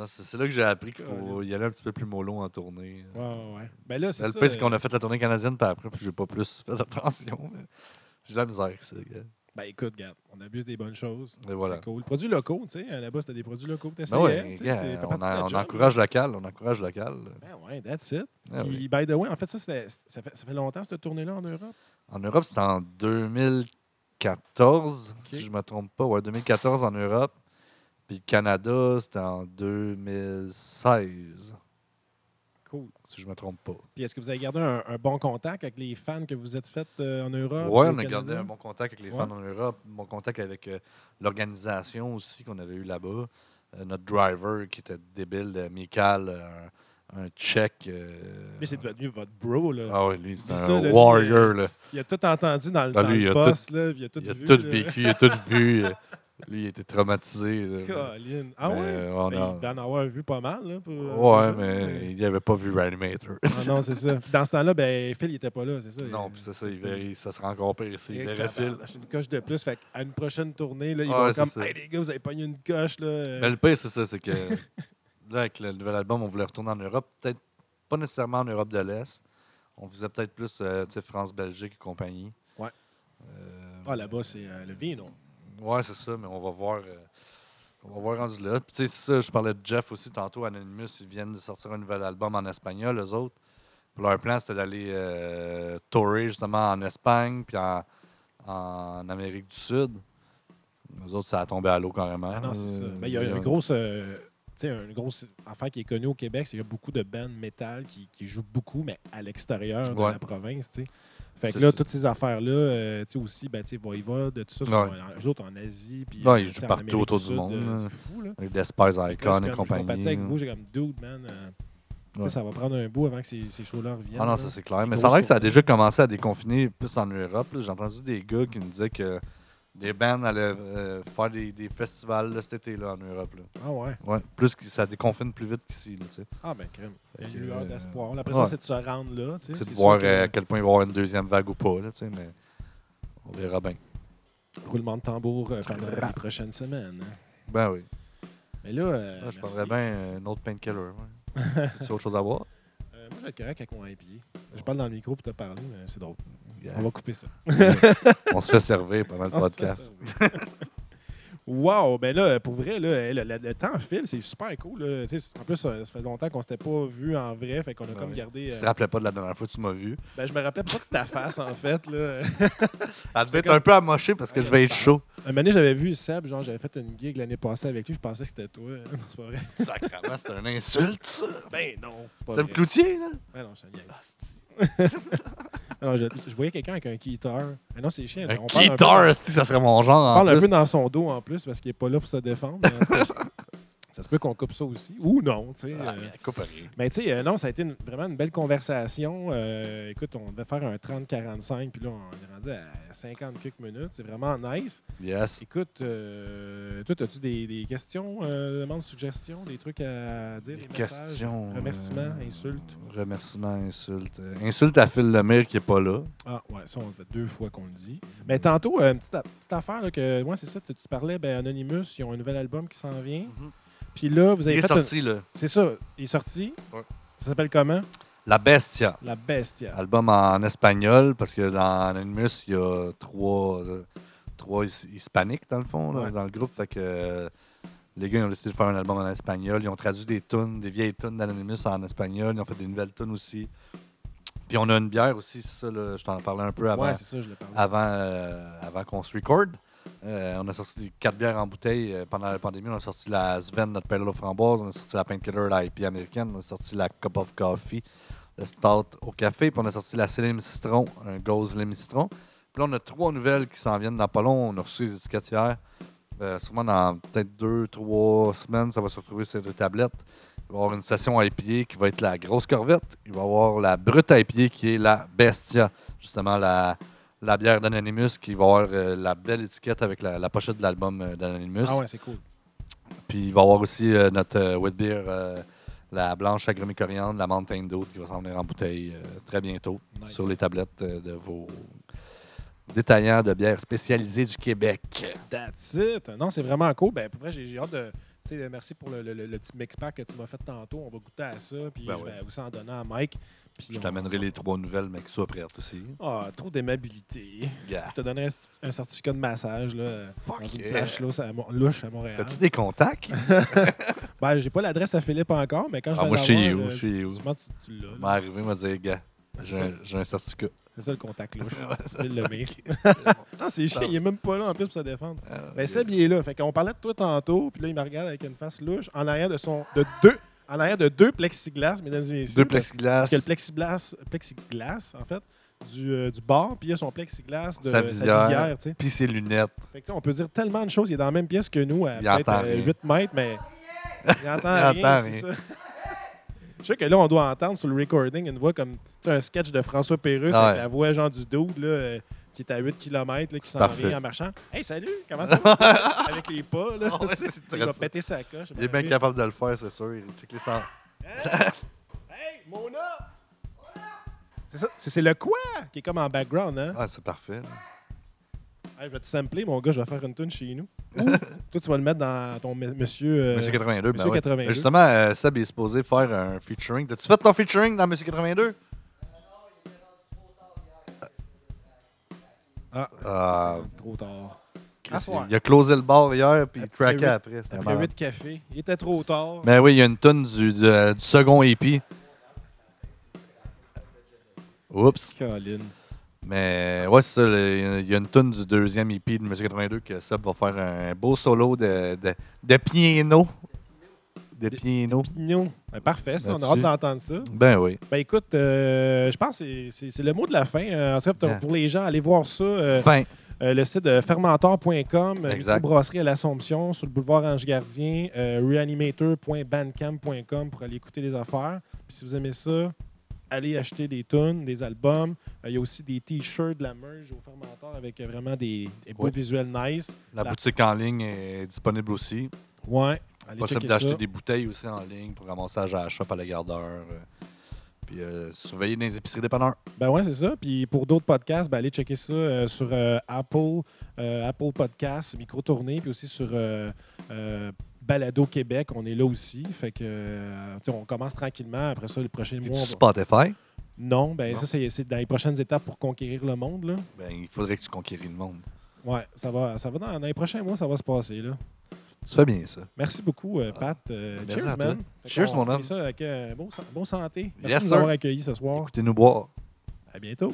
c'est là que j'ai appris qu'il faut y aller un petit peu plus mollo en tournée. Ouais, ouais. Ben là, c'est Le ça. pire, c'est qu'on euh, a fait la tournée canadienne, puis après, puis j'ai pas plus fait attention. J'ai de la misère avec ça. gars. Ben écoute, regarde, on abuse des bonnes choses. Voilà. C'est cool. Produits locaux, tu sais. Là-bas, c'était des produits locaux Ben ouais, fait on, a- on job, encourage local, on encourage local. Ben ouais, that's it. Ah Puis, oui. by the way, en fait, ça, ça, fait, ça fait longtemps, cette tournée-là, en Europe? En Europe, c'était en 2014, Ok. si je me trompe pas. Ouais, 2014 en Europe. Puis le Canada, c'était en 2016, Cool. si je me trompe pas. Puis, est-ce que vous avez gardé un, un bon contact avec les fans que vous êtes fait euh, en Europe? Oui, on a gardé un bon contact avec les Ouais. fans en Europe, un bon contact avec euh, l'organisation aussi qu'on avait eu là-bas. Euh, notre driver qui était débile, Michael, un, un tchèque. Lui, c'est devenu votre bro, là. Ah oui, lui, c'est un ça, là, lui, warrior. là. Il a tout entendu dans le, Ah, dans lui, le il a poste, là. Il a tout Il a vu. tout vécu, il a tout vu. Lui, il était traumatisé. là. Colin. Ah ouais? euh, on Ben, a- il en avoir vu pas mal, là. Pour, euh, Ouais, mais il n'avait pas vu Reanimator. Ah non, c'est ça. Puis dans ce temps-là, ben, Phil, il était pas là, c'est ça. non, Il- puis c'est ça, il verrait- ça sera encore pire ici. Il verrait Phil. une coche de plus. Fait à une prochaine tournée, là, ils Ouais, vont comme ça. Hey les gars, vous avez pogné une coche là. Mais le pire, c'est ça, c'est que là, avec le nouvel album, on voulait retourner en Europe. Peut-être pas nécessairement en Europe de l'Est. On faisait peut-être plus euh, France, Belgique et compagnie. Ouais. Euh, Ah là-bas, c'est le vino. Ouais, c'est ça, mais on va voir. euh, on va voir rendu là. Puis, tu sais, ça, je parlais de Jeff aussi tantôt, Anonymous, ils viennent de sortir un nouvel album en espagnol, eux autres. Puis leur plan, c'était d'aller euh, tourer justement en Espagne, puis en, en Amérique du Sud. Eux autres, ça a tombé à l'eau carrément. Ah non, c'est ça. Euh, Mais il y a a- une grosse, euh, tu sais, une grosse affaire qui est connue au Québec, c'est qu'il y a beaucoup de bands métal qui, qui jouent beaucoup, mais à l'extérieur de Ouais. la province, tu sais. Fait que C'est là, ça. toutes ces affaires-là, euh, tu sais, aussi, ben, tu sais, Voivode, tout ça, sont, Ouais. eux autres en Asie, puis Ouais, euh, ils jouent en partout autour du Sud, monde, euh. C'est fou, là. Avec des Spice Icon je et je compagnie. compatis avec vous, j'ai comme dude, man. euh, Ouais. ça va prendre un bout avant que ces, ces shows-là reviennent. Ah non, ça c'est clair. Mais a l'air que ça a déjà commencé à déconfiner plus en Europe. J'ai entendu des gars qui me disaient que des bands allaient euh, faire des, des festivals là, cet été-là en Europe. Là. Ah ouais. Ouais, plus que ça déconfine plus vite qu'ici. là, tu sais. Ah ben crème. Il y a une lueur euh, d'espoir. Après ouais. ça, c'est de se rendre là. tu sais. C'est de voir que euh, à quel point il va y avoir une deuxième vague ou pas. Là, tu sais, mais on verra bien. Roulement de tambour euh, pendant les prochaines semaines. hein. Ben oui. Mais là, euh, Là, je merci. parlerais bien une autre painkiller. Ouais. c'est autre chose à voir. Euh, moi, je vais être correct avec mon IPA. Je parle dans le micro pour te parler, mais c'est drôle. Yeah. On va couper ça. on se fait servir pendant le On podcast. Wow! Ben là, pour vrai, là, le, le- le temps file, c'est super cool. là. En plus, ça ça fait longtemps qu'on s'était pas vu en vrai, fait qu'on a Ben comme oui. gardé. Tu euh, te rappelais pas de la dernière fois que tu m'as vu? ben, je me rappelais pas de ta face, en fait. Là. Elle devait être un peu amochée parce que je vais être chaud. Un moment j'avais vu Seb, genre, j'avais fait une gig l'année passée avec lui, je pensais que c'était toi. Non, c'est pas vrai. Sacrement, c'est une insulte, ça. Ben non, vrai. cloutier, là. Ben non, je niaise. Alors, je, je voyais quelqu'un avec un guitar. Mais non, c'est chiant. Un on parle un peu guitar, dans- esti, ça serait mon genre. On en parle un plus? peu dans son dos en plus parce qu'il n'est pas là pour se défendre. mais en tout cas, ça se peut qu'on coupe ça aussi. Ou non, tu sais. Ah, euh. mais coupe rien. Mais tu sais, euh, non, ça a été une- vraiment une belle conversation. Euh, écoute, on devait faire un 30-45, puis là, on est rendu à 50 quelques minutes. C'est vraiment nice. Yes. Écoute, toi, as-tu des, des questions, demandes, suggestions, des trucs à dire, des? Questions. remerciements, insultes? Remerciements, insultes. Euh, Insulte à Phil Lemire qui n'est pas là. Ah, ouais, ça, on fait deux fois qu'on le dit. Mais tantôt, une petite, affaire, là, que moi, c'est ça, tu, tu parlais, ben, Anonymous, ils ont un nouvel album qui s'en vient. Puis là, vous Il avez est fait. sorti, là. C'est ça, il est sorti? Ouais. Ça s'appelle comment? La Bestia. La Bestia. Album en espagnol, parce que dans Anonymous, il y a trois, euh, trois his- hispaniques, dans le fond, là, Ouais. dans le groupe. Fait que euh, les gars ils ont décidé de faire un album en espagnol. Ils ont traduit des tunes, des vieilles tunes d'Anonymous en espagnol. Ils ont fait des nouvelles tunes aussi. Puis on a une bière aussi, c'est ça, là, je t'en parlais un peu avant, Ouais, c'est ça, je l'ai parlé. avant, euh, avant qu'on se record. Euh, on a sorti quatre bières en bouteille euh, pendant la pandémie. On a sorti la Sven, notre pale aux framboise. On a sorti la Painkiller, la IP américaine. On a sorti la Cup of Coffee, le stout au café. Puis on a sorti la Célim Citron, un Gauze Lime Citron. Puis là, on a trois nouvelles qui s'en viennent dans pas long. On a reçu les étiquettes hier. Euh, sûrement dans peut-être deux, trois semaines, ça va se retrouver sur les tablettes. Il va y avoir une session IPA qui va être la grosse corvette. Il va y avoir la brute IPA qui est la Bestia, justement la, la bière d'Anonymous qui va avoir euh, la belle étiquette avec la, la pochette de l'album euh, d'Anonymous. Ah ouais, c'est cool. Puis il va y avoir aussi euh, notre wheat beer, la blanche agrumée coriandre, la Mountain Dew qui va s'en venir en bouteille très bientôt Nice. sur les tablettes de vos détaillants de bières spécialisées du Québec. That's it. Non, c'est vraiment cool. Ben, pour vrai, j'ai hâte de. tu sais, merci pour le, le- le- le petit mix pack que tu m'as fait tantôt. On va goûter à ça. Puis Ben je ouais. vais aussi en donner à Mike. Puis Je on- t'amènerai les trois nouvelles, mais qui soient prêtes aussi. Ah, trop d'aimabilité. Yeah. Je te donnerai un, un certificat de massage là, Fuck dans une yeah. plage louche à, Mo- louche à Montréal. T'as-tu des contacts? Ben, j'ai pas l'adresse à Philippe encore, mais quand je Ah, vais moi, chez l'avoir, you, euh, chez tu- you. souvent, tu, tu l'as. m'est arrivé, m'a dit, gars, j'ai C'est un, ça. j'ai un certificat. C'est ça le contact louche. Ouais, Lemay. ok. Non, c'est chiant, il est même pas là en plus pour se défendre. Ah, Ben. Seb, il est là. Fait qu'on parlait de toi tantôt, puis là, il me regarde avec une face louche en arrière de son. de deux. En arrière de deux plexiglas, mesdames et messieurs. Deux plexiglas, Parce que le plexiglas, plexiglas en fait, du, euh, du bar, puis il y a son plexiglas de Sa visière. puis ses lunettes. Fait que, tu sais, on peut dire tellement de choses. Il est dans la même pièce que nous, à peut-être entend euh, rien. 8 mètres, mais il entend Il rien. entend. Je sais que là, on doit entendre sur le recording une voix comme un sketch de François Pérusse Ah avec ouais. la voix genre du dude là, euh, qui est à 8 km, qui s'en vient en marchant. Hey, salut, comment ça va? avec les pas. Là. Ah ouais, il va péter sa coche. Il est bien capable de le faire, c'est sûr. Il check les sens. Hey, Mona! C'est ça, c'est c'est le quoi qui est comme en background, hein? Ah, c'est parfait. là. Hey, je vais te sampler, mon gars, je vais faire une tune chez nous. Ou toi, tu vas le mettre dans ton monsieur. euh, Monsieur 82, ben Monsieur ouais. 82. Mais Justement, euh, Seb est supposé faire un featuring. T'as-tu fait ton featuring dans Monsieur 82? Ah, Ah, c'est trop tard. Chris, soir. il a closé le bar hier, puis il Après traquait après. Après malade. 8 cafés. Il était trop tard. Mais oui, il y a une tonne du, de- du second EP. Oups. Colin. Mais ouais, c'est ça. le- Il y a une tonne du deuxième EP de Monsieur 82 que Seb va faire un beau solo de, de, de piano. De piano. Pignon. Ben, parfait, ça. On a hâte d'entendre ça. Ben oui. Ben écoute, euh, je pense que c'est- le mot de la fin. Euh, en tout cas, pour, Yeah. pour les gens, allez voir ça. euh, Fin. le site de fermentor.com, brasserie à l'Assomption, sur le boulevard Ange Gardien, reanimator.bandcamp.com pour aller écouter les affaires. Puis si vous aimez ça, allez acheter des tunes, des albums. Euh, Il y a aussi des t-shirts, de la merge au fermentor avec euh, vraiment des, des beaux Ouais. visuels nice. La La- boutique en ligne est disponible aussi. Ouais, Possible d'acheter des bouteilles aussi en ligne pour ramassage à la shop à la gardeur. euh, Puis euh, surveiller dans les épiceries dépanneurs. Ben ouais, c'est ça. Puis pour d'autres podcasts, ben allez checker ça euh, sur euh, Apple, Apple Podcasts, Micro Tournée, puis aussi sur Balado Québec. On est là aussi. Fait que tu sais, on commence tranquillement. Après ça, les prochains Puis mois. va- Spotify, Non, ben Non. ça, c'est c'est dans les prochaines étapes pour conquérir le monde. Là. ben, il faudrait que tu conquéris le monde. Ouais, ça va, ça va dans, dans les prochains mois, ça va se passer. Là. Tu fais bien ça. Merci beaucoup, euh, Pat. Euh, Merci cheers, à toi. man. Fait Cheers, qu'on mon finit homme. ça avec euh, bon, sa- bon santé. Merci Yes, de nous sir. avoir accueillis ce soir. Écoutez-nous boire. À bientôt.